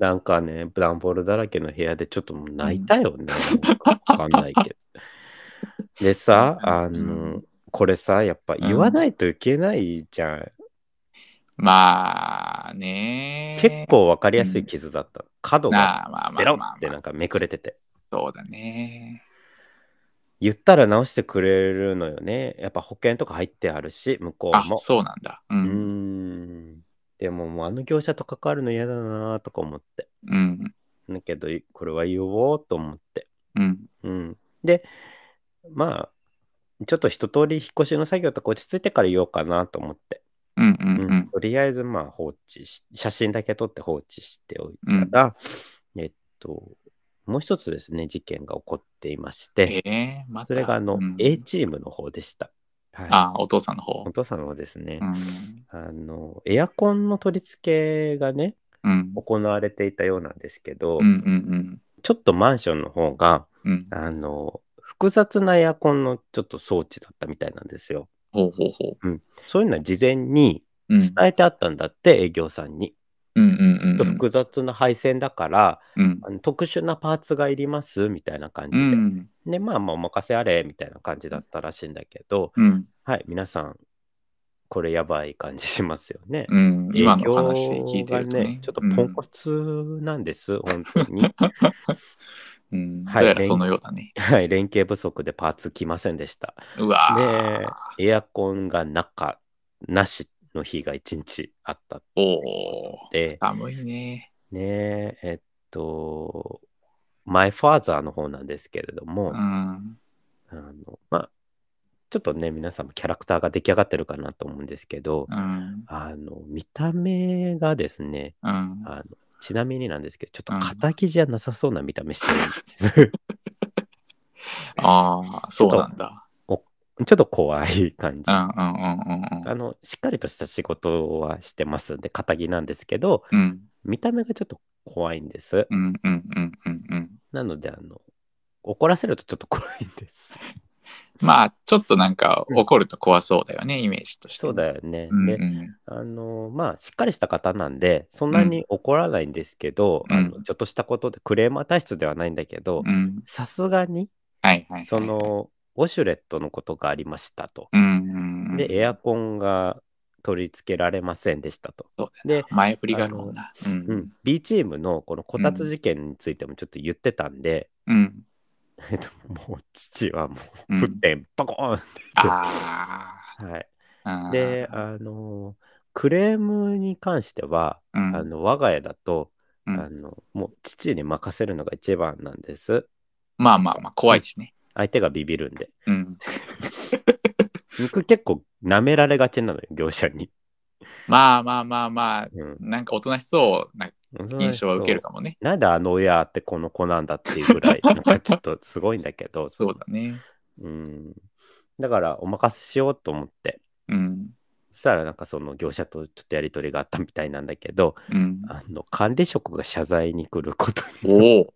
なんかね、段ボールだらけの部屋でちょっと泣いたよね。なんかわかんないけど。でさ、あうのん、これさ、やっぱ言わないといけないじゃん。まあね。結構わかりやすい傷だった。角がベロってなんかめくれてて。そうだね。言ったら直してくれるのよね。やっぱ保険とか入ってあるし、向こうあも。そうなんだ。う。うーん。でももうあの業者と関わるの嫌だなとか思って。うん。だけど、これは言おうと思って。うん。うん。で、まあ、ちょっと一通り引っ越しの作業とか落ち着いてから言おうかなと思って。うん。う。うんうん。とりあえずまあ放置し、写真だけ撮って放置しておいたら、えっと、もう一つですね、事件が起こっていまして、ええまた？それがあの、うん A チームの方でした。はい。あ、お父さんの方お。父さんの方ですね。うん。あの、エアコンの取り付けがね、うん。行われていたようなんですけど、うん。うん。ちょっとマンションの方が、うん。あの、複雑なエアコンのちょっと装置だったみたいなんですよ。ほうほうほそういうのは事前にう。うん。伝えてあったんだって、営業さんに。うん。うん。うん。うん。複雑な配線だから、うん。あの特殊なパーツがいりますみたいな感じうで。ん。で、まあまあお任せあれみたいな感じだったらしいんだけど、うん。はい、皆さん、これやばい感じしますよね。うん。今の話聞いてるとね。がちょっとポンコツなんです、本当に。うん。はいそのようだね。はい、連携不足でパーツ来ませんでした。うわでー。、エアコンが中、なしの日が一日あったおお。で、寒いね。ねえっと、マイファーザーの方なんですけれども、うん。あの、まあ、ちょっとね、皆さんもキャラクターが出来上がってるかなと思うんですけど、うん。あの、見た目がですね、うん。あのちなみになんですけど、ちょっとうん仇じゃなさそうな見た目してるんです。ああ、そうなんだ。ちょっと怖い感じ。あの、しっかりとした仕事はしてますんで、仇なんですけど、うん見た目がちょっと怖いんです。なので、あの、怒らせるとちょっと怖いんです。まあ、ちょっとなんか怒ると怖そうだよね、イメージとして。そうだよね。うんで、うんあの、まあ、しっかりした方なんで、そんなに怒らないんですけど、うんあのちょっとしたことで、クレーマー体質ではないんだけどう、ん。さすがに、はいはいはい。そ、の、ウォシュレットのことがありましたと。で、エアコンが取り付けられませんでしたと。で、な前振りがあるもんな。う。うんん、B チームのこのこたつ事件についてもちょっと言ってたんで、うん。えっと、もう父はもううん沸点バコーンってあはい。あ。で、あの、クレームに関しては、うん、あの我が家だと、うんあのもう父に任せるのが一番なんです。まあまあまあ、怖いしね。相手がビビるんで。うん。僕結構舐められがちなのよ、業者に。まあまあまあまあ、うん、なんかおとなしそうな印象は受けるかもね。なんであの親ってこの子なんだっていうぐらい、なんかちょっとすごいんだけど、そうだね。うん。だからお任せしようと思って。うん。そしたらなんかその業者とちょっとやり取りがあったみたいなんだけど、うん。あの管理職が謝罪に来ることにおお。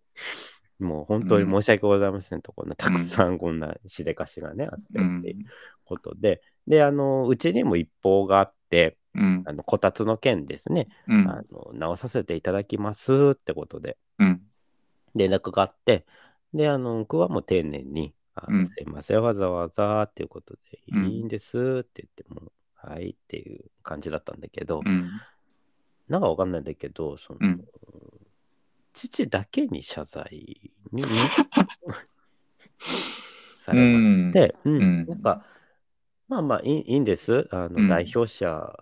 もう本当に申し訳ございませんと、こんなたくさんこんなしでかしがね、あってうんっていうことで、で、あの、うちにも一報があって、うん。あの、こたつの件ですね、うん。あの、直させていただきますってことで、うん。連絡があって、で、あの、僕はもう丁寧に、あのうん。すいません、わざわざっていうことで、うんいいんですって言っても、はいっていう感じだったんだけど、うん。なんかわかんないんだけど、その、うん父だけに謝罪に されまして、うんうんなんか、まあまあいいんです。あの、うん代表者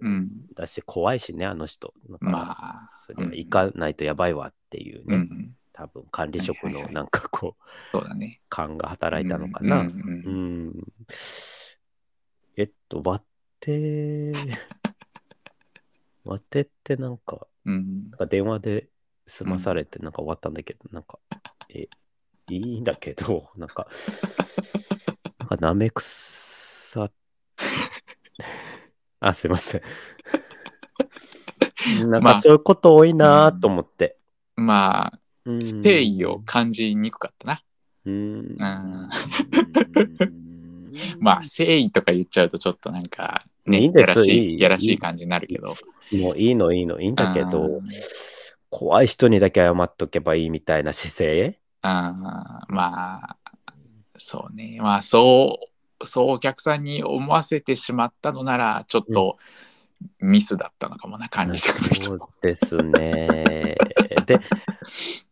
うん。だし、怖いしね、あの人。だからまあ。それは行かないとやばいわっていうね、うん。多分管理職のなんかこう、そうだね。勘が働いたのかな。ううんん。えっと、割って、割ってってなんか、うん。なんか電話で済まされてなんか終わったんだけど、なんか、え、いいんだけど、なんか、なんかなめくさ、あ、すいません。なんまあ。かそういうこと多いなと思って。まあ、うん。誠意を感じにくかったな。うん。うん。まあ、誠意とか言っちゃうとちょっとなんか、ね、いいんです。やらしいやらしい感じになるけど。もういいのいいの。いいんだけど。うん、怖い人にだけ謝っとけばいいみたいな姿勢？あーまあ、そうね。まあ、そう、そうお客さんに思わせてしまったのならちょっとミスだったのかもな、管理者の人そうも。ですね。で、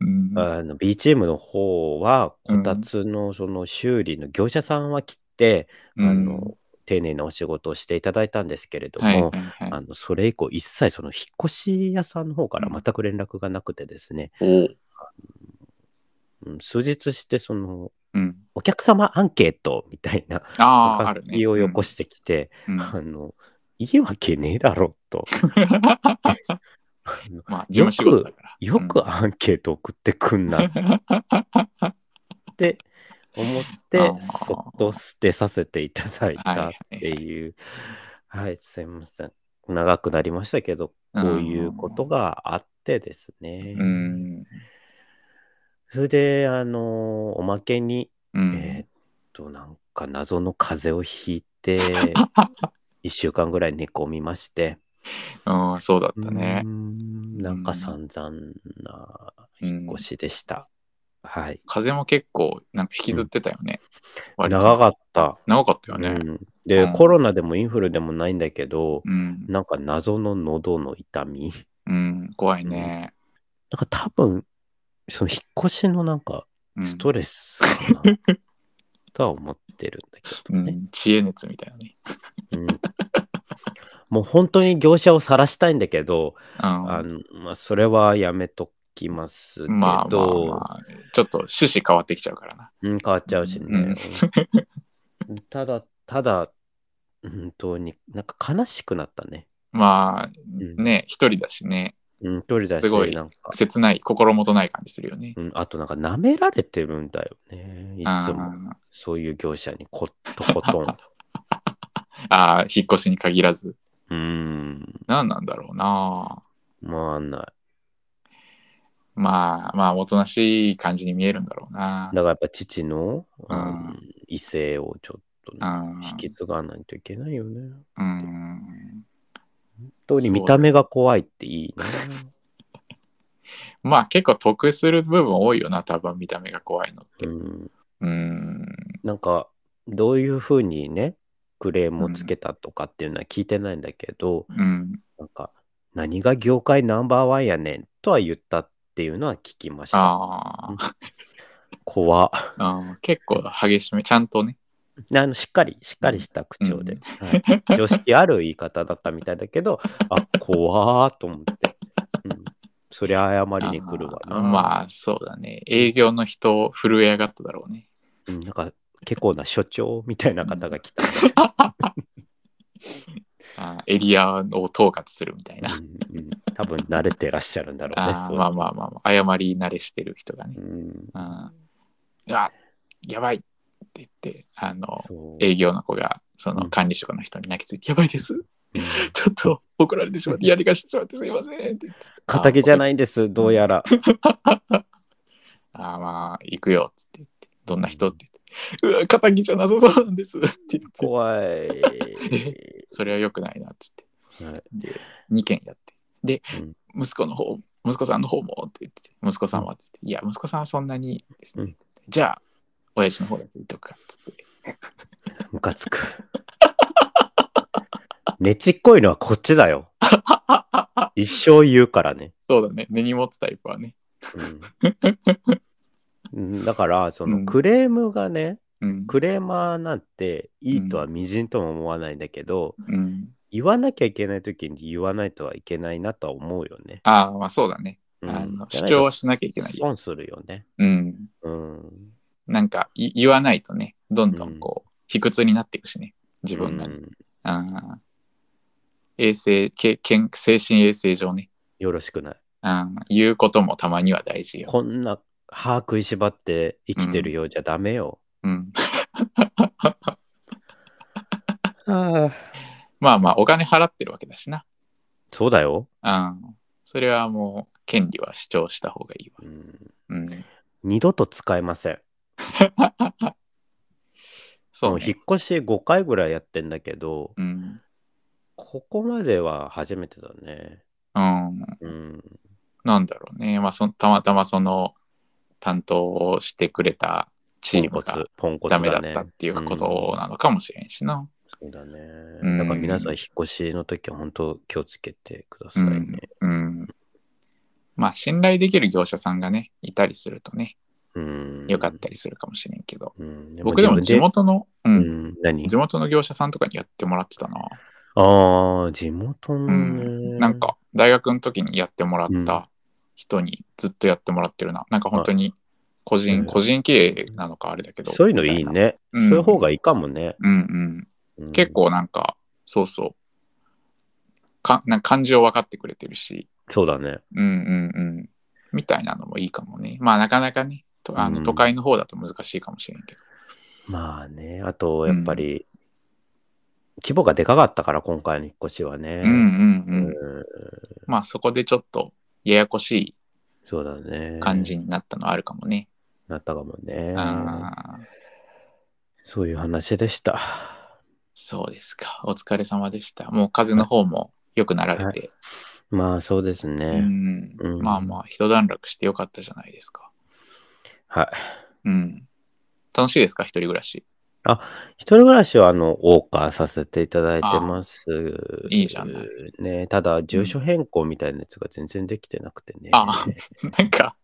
うんあの B チームの方は、うんこたつのその修理の業者さんは来て、あの丁寧なお仕事をしていただいたんですけれども、はいはいはい。あのそれ以降、一切その引っ越し屋さんの方からうん。全く連絡がなくてですね、お。ううん数日して、そのうん、お客様アンケートみたいな。書きをよこしてきて、うん、あの、いいわけねえだろと。あ のまあ、事務仕事だから。よくアンケート送ってくんなって思っあてー、そっと捨てさせていただいたっはい。てい。う。はい、すい。ません。長くなりましたけど、こうい。うことがあってですね。うん。それで、あの、おまけに、うん。えーっと、なんか謎の風邪をひい。て、1週間ぐらい。寝込みまして、うん、そうだったね。んなんか散々な引っ越しでした。はい。風も結構、なんか引きずってたよね。割と長かった。長かったよね。うん、で、うんコロナでもインフルでもないんだけど、うん。なんか謎の喉の痛み。うん、怖いね。なんか多分、その引っ越しのなんかうんストレスかな、とは思ってるんだけうどね。ん、知恵熱みたいなね。うんもう本当に業者を晒したいんだけど、うん。あのまあ、それはやめときますけど、まあまあまあ、ちょっと趣旨変わってきちゃうからな。うん、変わっちゃうしね。ただ、ただ、本当になんか悲しくなったね。まあ、んね、一人だしね、うん、一人だし、すごいなんか、切ない、心もとない感じするよね。うん、あとなんか舐められてるんだよね。いつも。あそういう業者にことことん。ー あー、引っ越しに限らず。うん、何なんだろうな。まあない。まあまあ、おとなしい感じに見えるんだろうなだ。からやっぱ父の、うんうん異性をちょっとね、うん引き継がないといけないよね。うん。本当に見た目が怖いっていいね。まあ結構得する部分多いよな、多分見た目が怖いのって。うん、うん。なんか、どういうふうにね、クレームをつけたとかっていうのは聞いてないんだけど、うん。なんか、何が業界ナンバーワンやねんとは言ったっていうのは聞きました。怖っあー。結構激しめ、ちゃんとね。あのしっかり、しっかりした口調で、はい常識ある言い方だったみたいだけど、あ、怖ーと思って。うん、そりゃ謝りに来るわな。まあそうだね。営業の人震え上がっただろうね。うん、なんか、結構な所長みたいな方が来て、エリアを統括するみたいな。うんうん、多分慣れてらっしゃるんだろうね。まあまあまあまあ、謝り慣れしてる人がねう。ん、うん、あやばいって言って、あの、営業の子がそのうん管理職の人に泣きついて、やばいです。うんちょっと怒られてしまって、やりがしてしまってすいませんって言って。仇じゃないんです、どうやら。ああ、まあ、行くよっつって言って、どんな人って言って、うわ、仇じゃなさそうなんですって言って、怖い。それは良くないなっつって。はいで、2件やって。で、うん息子の方、息子さんの方もって言って、息子さんはって言って、いや、息子さんはそんなにですね。うんじゃあ、親父の方だけ言っとくかっつって。ムカつく。ねちっこいのはこっちだよ。一生言うからね。そうだね、根に持つタイプはね。うん、だから、そうんのクレームがね、うん。クレーマーなんていいとはみじんとも思わないんだけど、うん、言わなきゃいけない時に言わないとはいけないなとは思うよね。ああ、まあそうだね。うんあの主張はしなきゃいけないよ損するよね。うん。うん。なんかい言わないとね、どんどんこう、卑屈になっていくしね、自分がね。うんあー衛生けけん、精神衛生上ね、よろしくない。あー言うこともたまには大事よ。こんな歯食いしばって生きてるようじゃダメよ。うん、あまあまあ、お金払ってるわけだしな。そうだよ。あーそれはもう、権利は主張した方がいいわ。うんうん、二度と使えません。そう、ね引っ。越し5回ぐらいやってんだけど、うん。ここまでは初めてだね。うん。うん。なんだろうね。まあそ、たまたまその担当をしてくれたチームがダメだねったっていうことなのかもしれんしな。そうだね。うんだから皆さん、引っ越しの時は本当気をつけてくださいね。うん。まあ、信頼できる業者さんがね、いたりするとね、うん。よかったりするかもしれんけど。うん。僕でも地元の、う、うん地元の業者さんとかにやってもらってたな。ああ、地元うのん。ね。なん、か、大学の時にやってもらっうんた人にずっとやってもらってるな。なんか本当に個人、うん個人経営なのかあれだけど。そういうのいい。ね。うんそういう方がいいかもね。うんうん。うん結。構なんか、そうそう。かなんか感情分かってくれてるし、そうだね。うんうんうん。みたいなのもいいかもね。まあなかなかね、とあうんの都会の方だと難しいかもしれんけど。まあね。あと、やっぱり、規模がでかかったから、今回の引っ越しはね。うんうんうん。うんまあそこでちょっとややこしいそうだね。感じになったのはあるかもね。なったかもね。あーそういう話でした。そうですか。お疲れ様でした。もう風邪の方も良くなられて。まあそうですうね。んうんまあまあ、一段落してよかったじゃないですか。はい。うん。楽しいですか？一人暮らし。一人暮らしは、あの、謳歌させていただいてます。いいじゃないね。ただ、住所変更みたいなやつが全然できてなくてね。あなんか、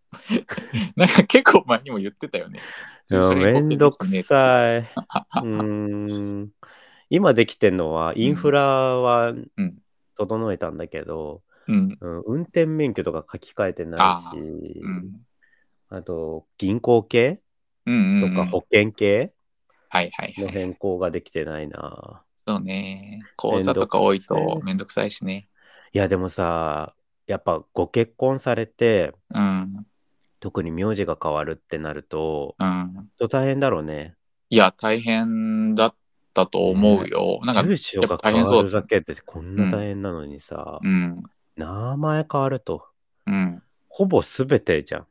なんか結構前にも言ってたよね。めんどくい。さい。うーん。今できてんのは、インフラはうん整えたんだけど、うん。うん運転免許とか書き換えてないし、うん。あと、銀行系。とか保険系はいはいはい。の変更ができてないな。そうね。口座とか多いとめんどくさいしね。いや、でもさ、やっぱご結婚されて、うん。特に名字が変わるってなると、うん。と大変だろうね。いや、大変だったと思うよ。なんか、住所が変わるだけでこんな大変なのにさ、うん。名前変わると、うん。ほぼ全てじゃん。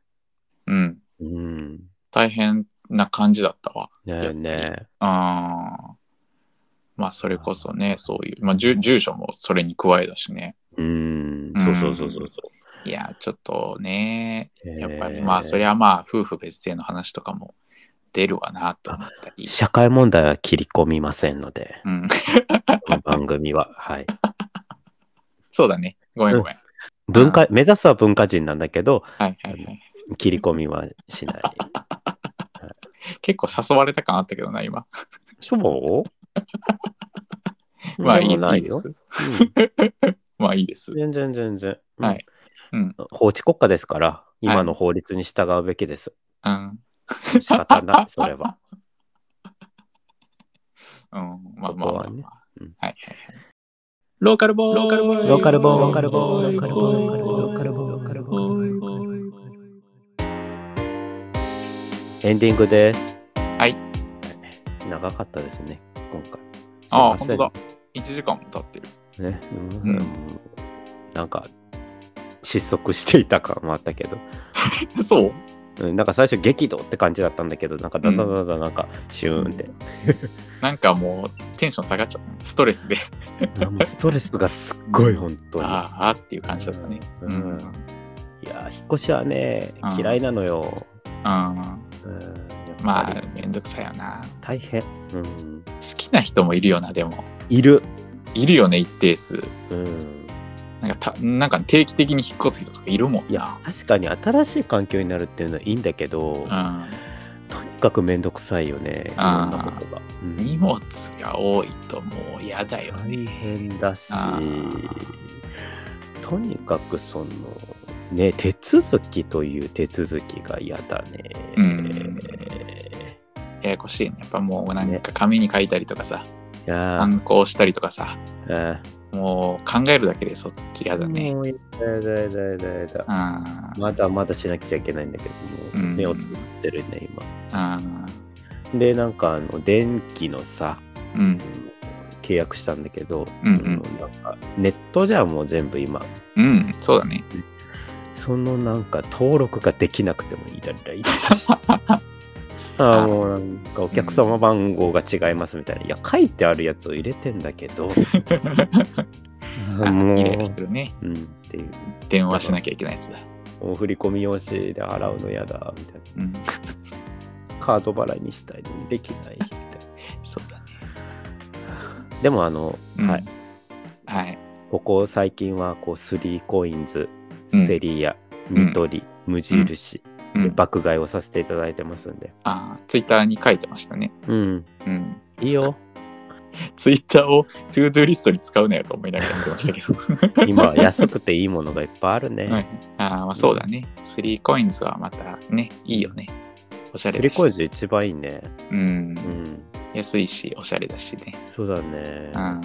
うん。うん。大変な感じだったわ。ねえねああ。まあ、それこそね、そういう、まあ、住住所もそれに加えだしね。え。うん。そうそうそうそうそいや、ちょっとね、う。やっぱり、ええまあ、そりゃまあ、夫婦別姓の話とかも出るわなと思ったり。社会問題は切り込みませんので、うん。番組は。はい。そうだね。ごめんごめん。文化、目指すは文化人なんだけど、はいはいはい。切り込みはしない。結構誘われた感あったけどな、今。そう？まあ、いいないよ。まあ、いいです。全然全然。うんはい。うん。法治国家ですから、今の法律に従うべきです。うん。仕方ない、それは。うん。まあまあまあ、ここはねはい。ローカルボーイローカルボーイローカルボーイローカルボーイエンディングです。はい。長かったですね、今回。ああ、本当だ。1時間も経ってる。ね、うんうんなんか、失速していた感もあったけど、そう？うん、なんか最初激怒って感じだったんだけど、なんかだんだんだんだんなんかシューンって、なんかもうテンション下がっちゃった。ストレスで。ストレスがすっごい本当に。ああっていう感じだったね。ううんん。うん。いやー、引っ越しはねうん、嫌いなのよ。うん、まあめんどくさいよな。大変。うん、好きな人もいるよな、でも。いる。いるよね、一定数。うん。なんかた、なんか定期的に引っ越す人とかいるもんいや、確かに新しい環境になるっていうのはいいんだけど、な。とにかくめんどくさいよね、いろんなことが。ううん。ん荷物が多いともう嫌だよ大ね。変だしあ、とにかくその、ね、手続きという手続きが嫌だね。うん。ややこしいね。やっぱもうなんか紙に書いたりとかさ、いやー。反抗したりとかさ、あもう考えるだけでそっち嫌だね。もうやだやだやだやだや。だあまだまだしなくちゃいけないんだけども、うん。目をつぶってるね、あ、今。で、なんかあの、電気のさ、うん、契約したんだけど、うんなんかネットじゃんもう全部今。うん、そうだね。そのなんか登録ができなくてもイライライライラして。ああ、もうなんかお客様番号が違いますみたいな。いや、書いてあるやつを入れてんだけど、あ もう、イライラしてるね。うん、っていう。電話しなきゃいけないやつだ。もう振り込み用紙で払うの嫌だ、みたいうん、な。カード払いにしたいのにできないみたいそうだね。な。でもあの、うんはい。はい。ここ最近はこう3コインズ、うんセリア、ニトリ、無印うん、で爆買いをさせていただいてますんで。ああ、ツイッターに書いてましたね。うん。うん。いいよ。ツイッターを to do リストに使うなよと思いながら見てましたけど。今、安くていいものがいっぱいあるね。はい、ああ、まあそうだね。スリーコインズはまたね、いいよね。おしゃれだし。スリーコインズ一番いいね。うんう。ん。安いし、おしゃれだしね。そうだね。うん。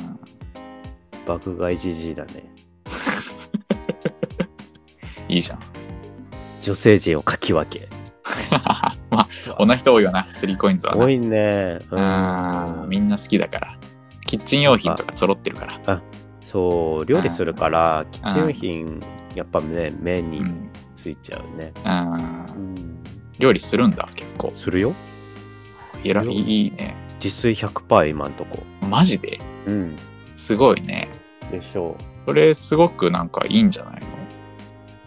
爆買いじじいだね。いいじゃん。女性陣をかき分け。まあ、こんな人多いよな、スリーコインズはな。多いね。うあーみんな好きだから。キッチン用品とか揃ってるから。そう、料理するから、キッチン用品、やっぱね、目にうん。ついちゃうね。うん。料理するんだ、結構。するよ。いらいいね。自炊100%今んとこ。マジで？うん。すごいね。でしょこれすごくなんかいいんじゃないの？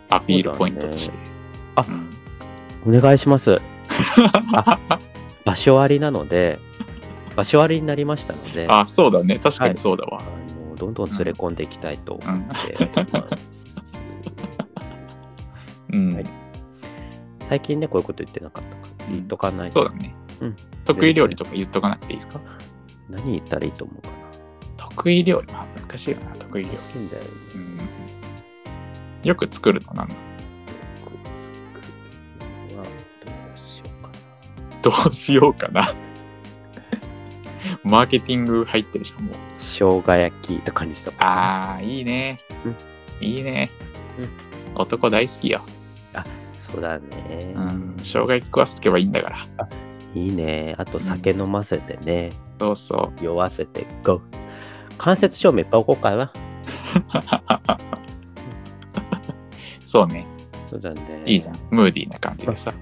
アピールポイントとして。あうんう。お願いします。場所ありなので、場所ありになりましたので、あ、そうだね。確かにそうだわ。あのどんどん連れ込んでいきたいと思うん。ってます。うんはい最近ね、こういうこと言ってなかったから、言っとかないと。そうだね。うん得意料理とか言っとかなくていいですか？何言ったらいいと思うかな。得意料理？まあ難しいよな、得意料理。いいんだよね。うん。よく作るのなんだはどうしようかな。マーケティング入ってるじゃん、もう。生姜焼きとかにしとかな。ああ、いいね。いいね。男大好きよ。そうだね。うん。生姜焼き食わせとけばいいんだから。いいね。あと酒飲ませてね。そうそ酔わせて、ゴー。間接照明いっぱい置こうかな。う。そうね。そうだね。いいじゃん。ムーディーな感じでさ。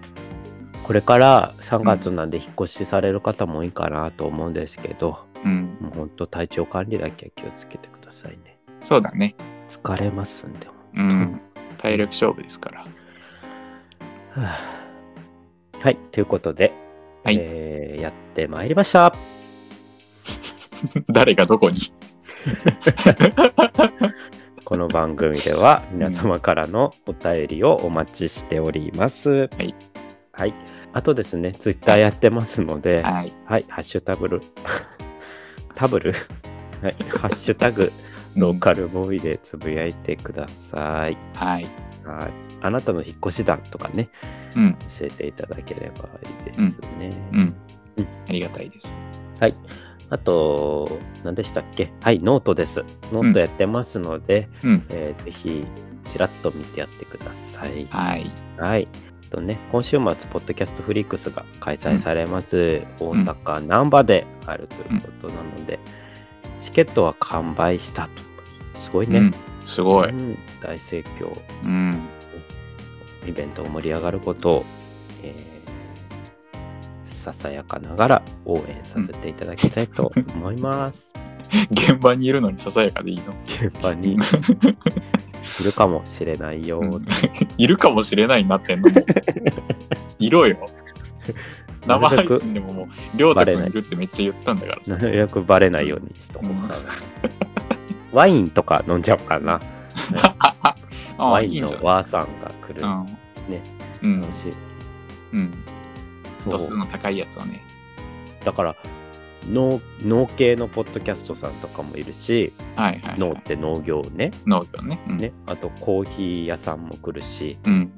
これから3月なんで引っ越しされる方も多いかなと思うんですけど、うん。もう本当体調管理だけは気をつけてくださいね。そうだね。疲れますんで。うん。体力勝負ですから。はあはい、ということで、はいえーやってまいりました。誰がどこに？この番組では皆様からのお便りをお待ちしております。はい。はい。あとですね、ツイッターやってますので、はい。はい、ハッシュタブル、タブル？はい、ハッシュタグ、ローカルボーイでつぶやいてください。はい。はい。あなたの引っ越し談とかね、うん。教えていただければいいですね。うんうん。ありがたいです。はい。あと、何でしたっけ？はい、ノートです。ノートやってますので、うん。えーぜひ、ちらっと見てやってください。はい。はい。とね、今週末、ポッドキャストフリークスが開催されます、大阪・難波であるということなので、チケットは完売したと。すごいね。うん。すごい。うん大盛況。うん。イベントを盛り上がることを、えーささやかながら応援させていただきたいと思います。現場にいるのにささやかでいいの？現場に いるかもしれないよ。うんいるかもしれないになってんの いろよ。生配信でももう、りょうたくんいるってめっちゃ言ったんだからさ。なるべくバレないようにしとこうかな。ワインとか飲んじゃおうかな。ワインのワーさんが来る。うん。ね。うん楽。しいうん。度数の高いやつをね。だから農、農系のポッドキャストさんとかもいるし、はいはい、はい。農って農業ね。農業ね。うん。ね。あとコーヒー屋さんも来るし、うん。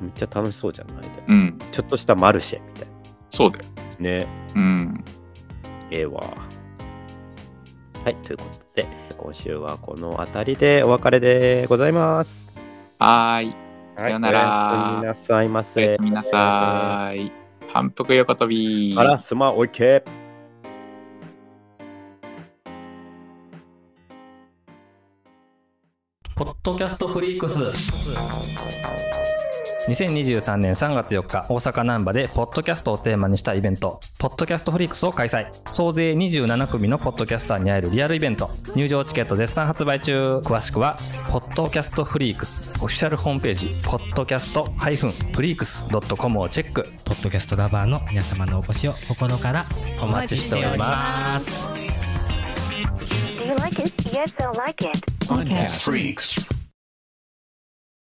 めっちゃ楽しそうじゃない？でうん。ちょっとしたマルシェみたいそうだよ。な。ね。うん。ええわ。はい。ということで、今週はこの辺りでお別れでございます。はーい。さよならはいおやすみなさいまおせ。やすみなさーい。反復横跳び。あら、すまん、おいけ。ポッドキャストフリークス2023年3月4日大阪難波でポッドキャストをテーマにしたイベント「ポッドキャストフリークスを開催総勢27組のポッドキャスターに会えるリアルイベント入場チケット絶賛発売中詳しくはポッドキャストフリークスオフィシャルホームページポッドキャストフリークス .com をチェックポッドキャストラバーの皆様のお越しを心からお待ちしております Do you like it? Yes, I like it. Podcast Freaks.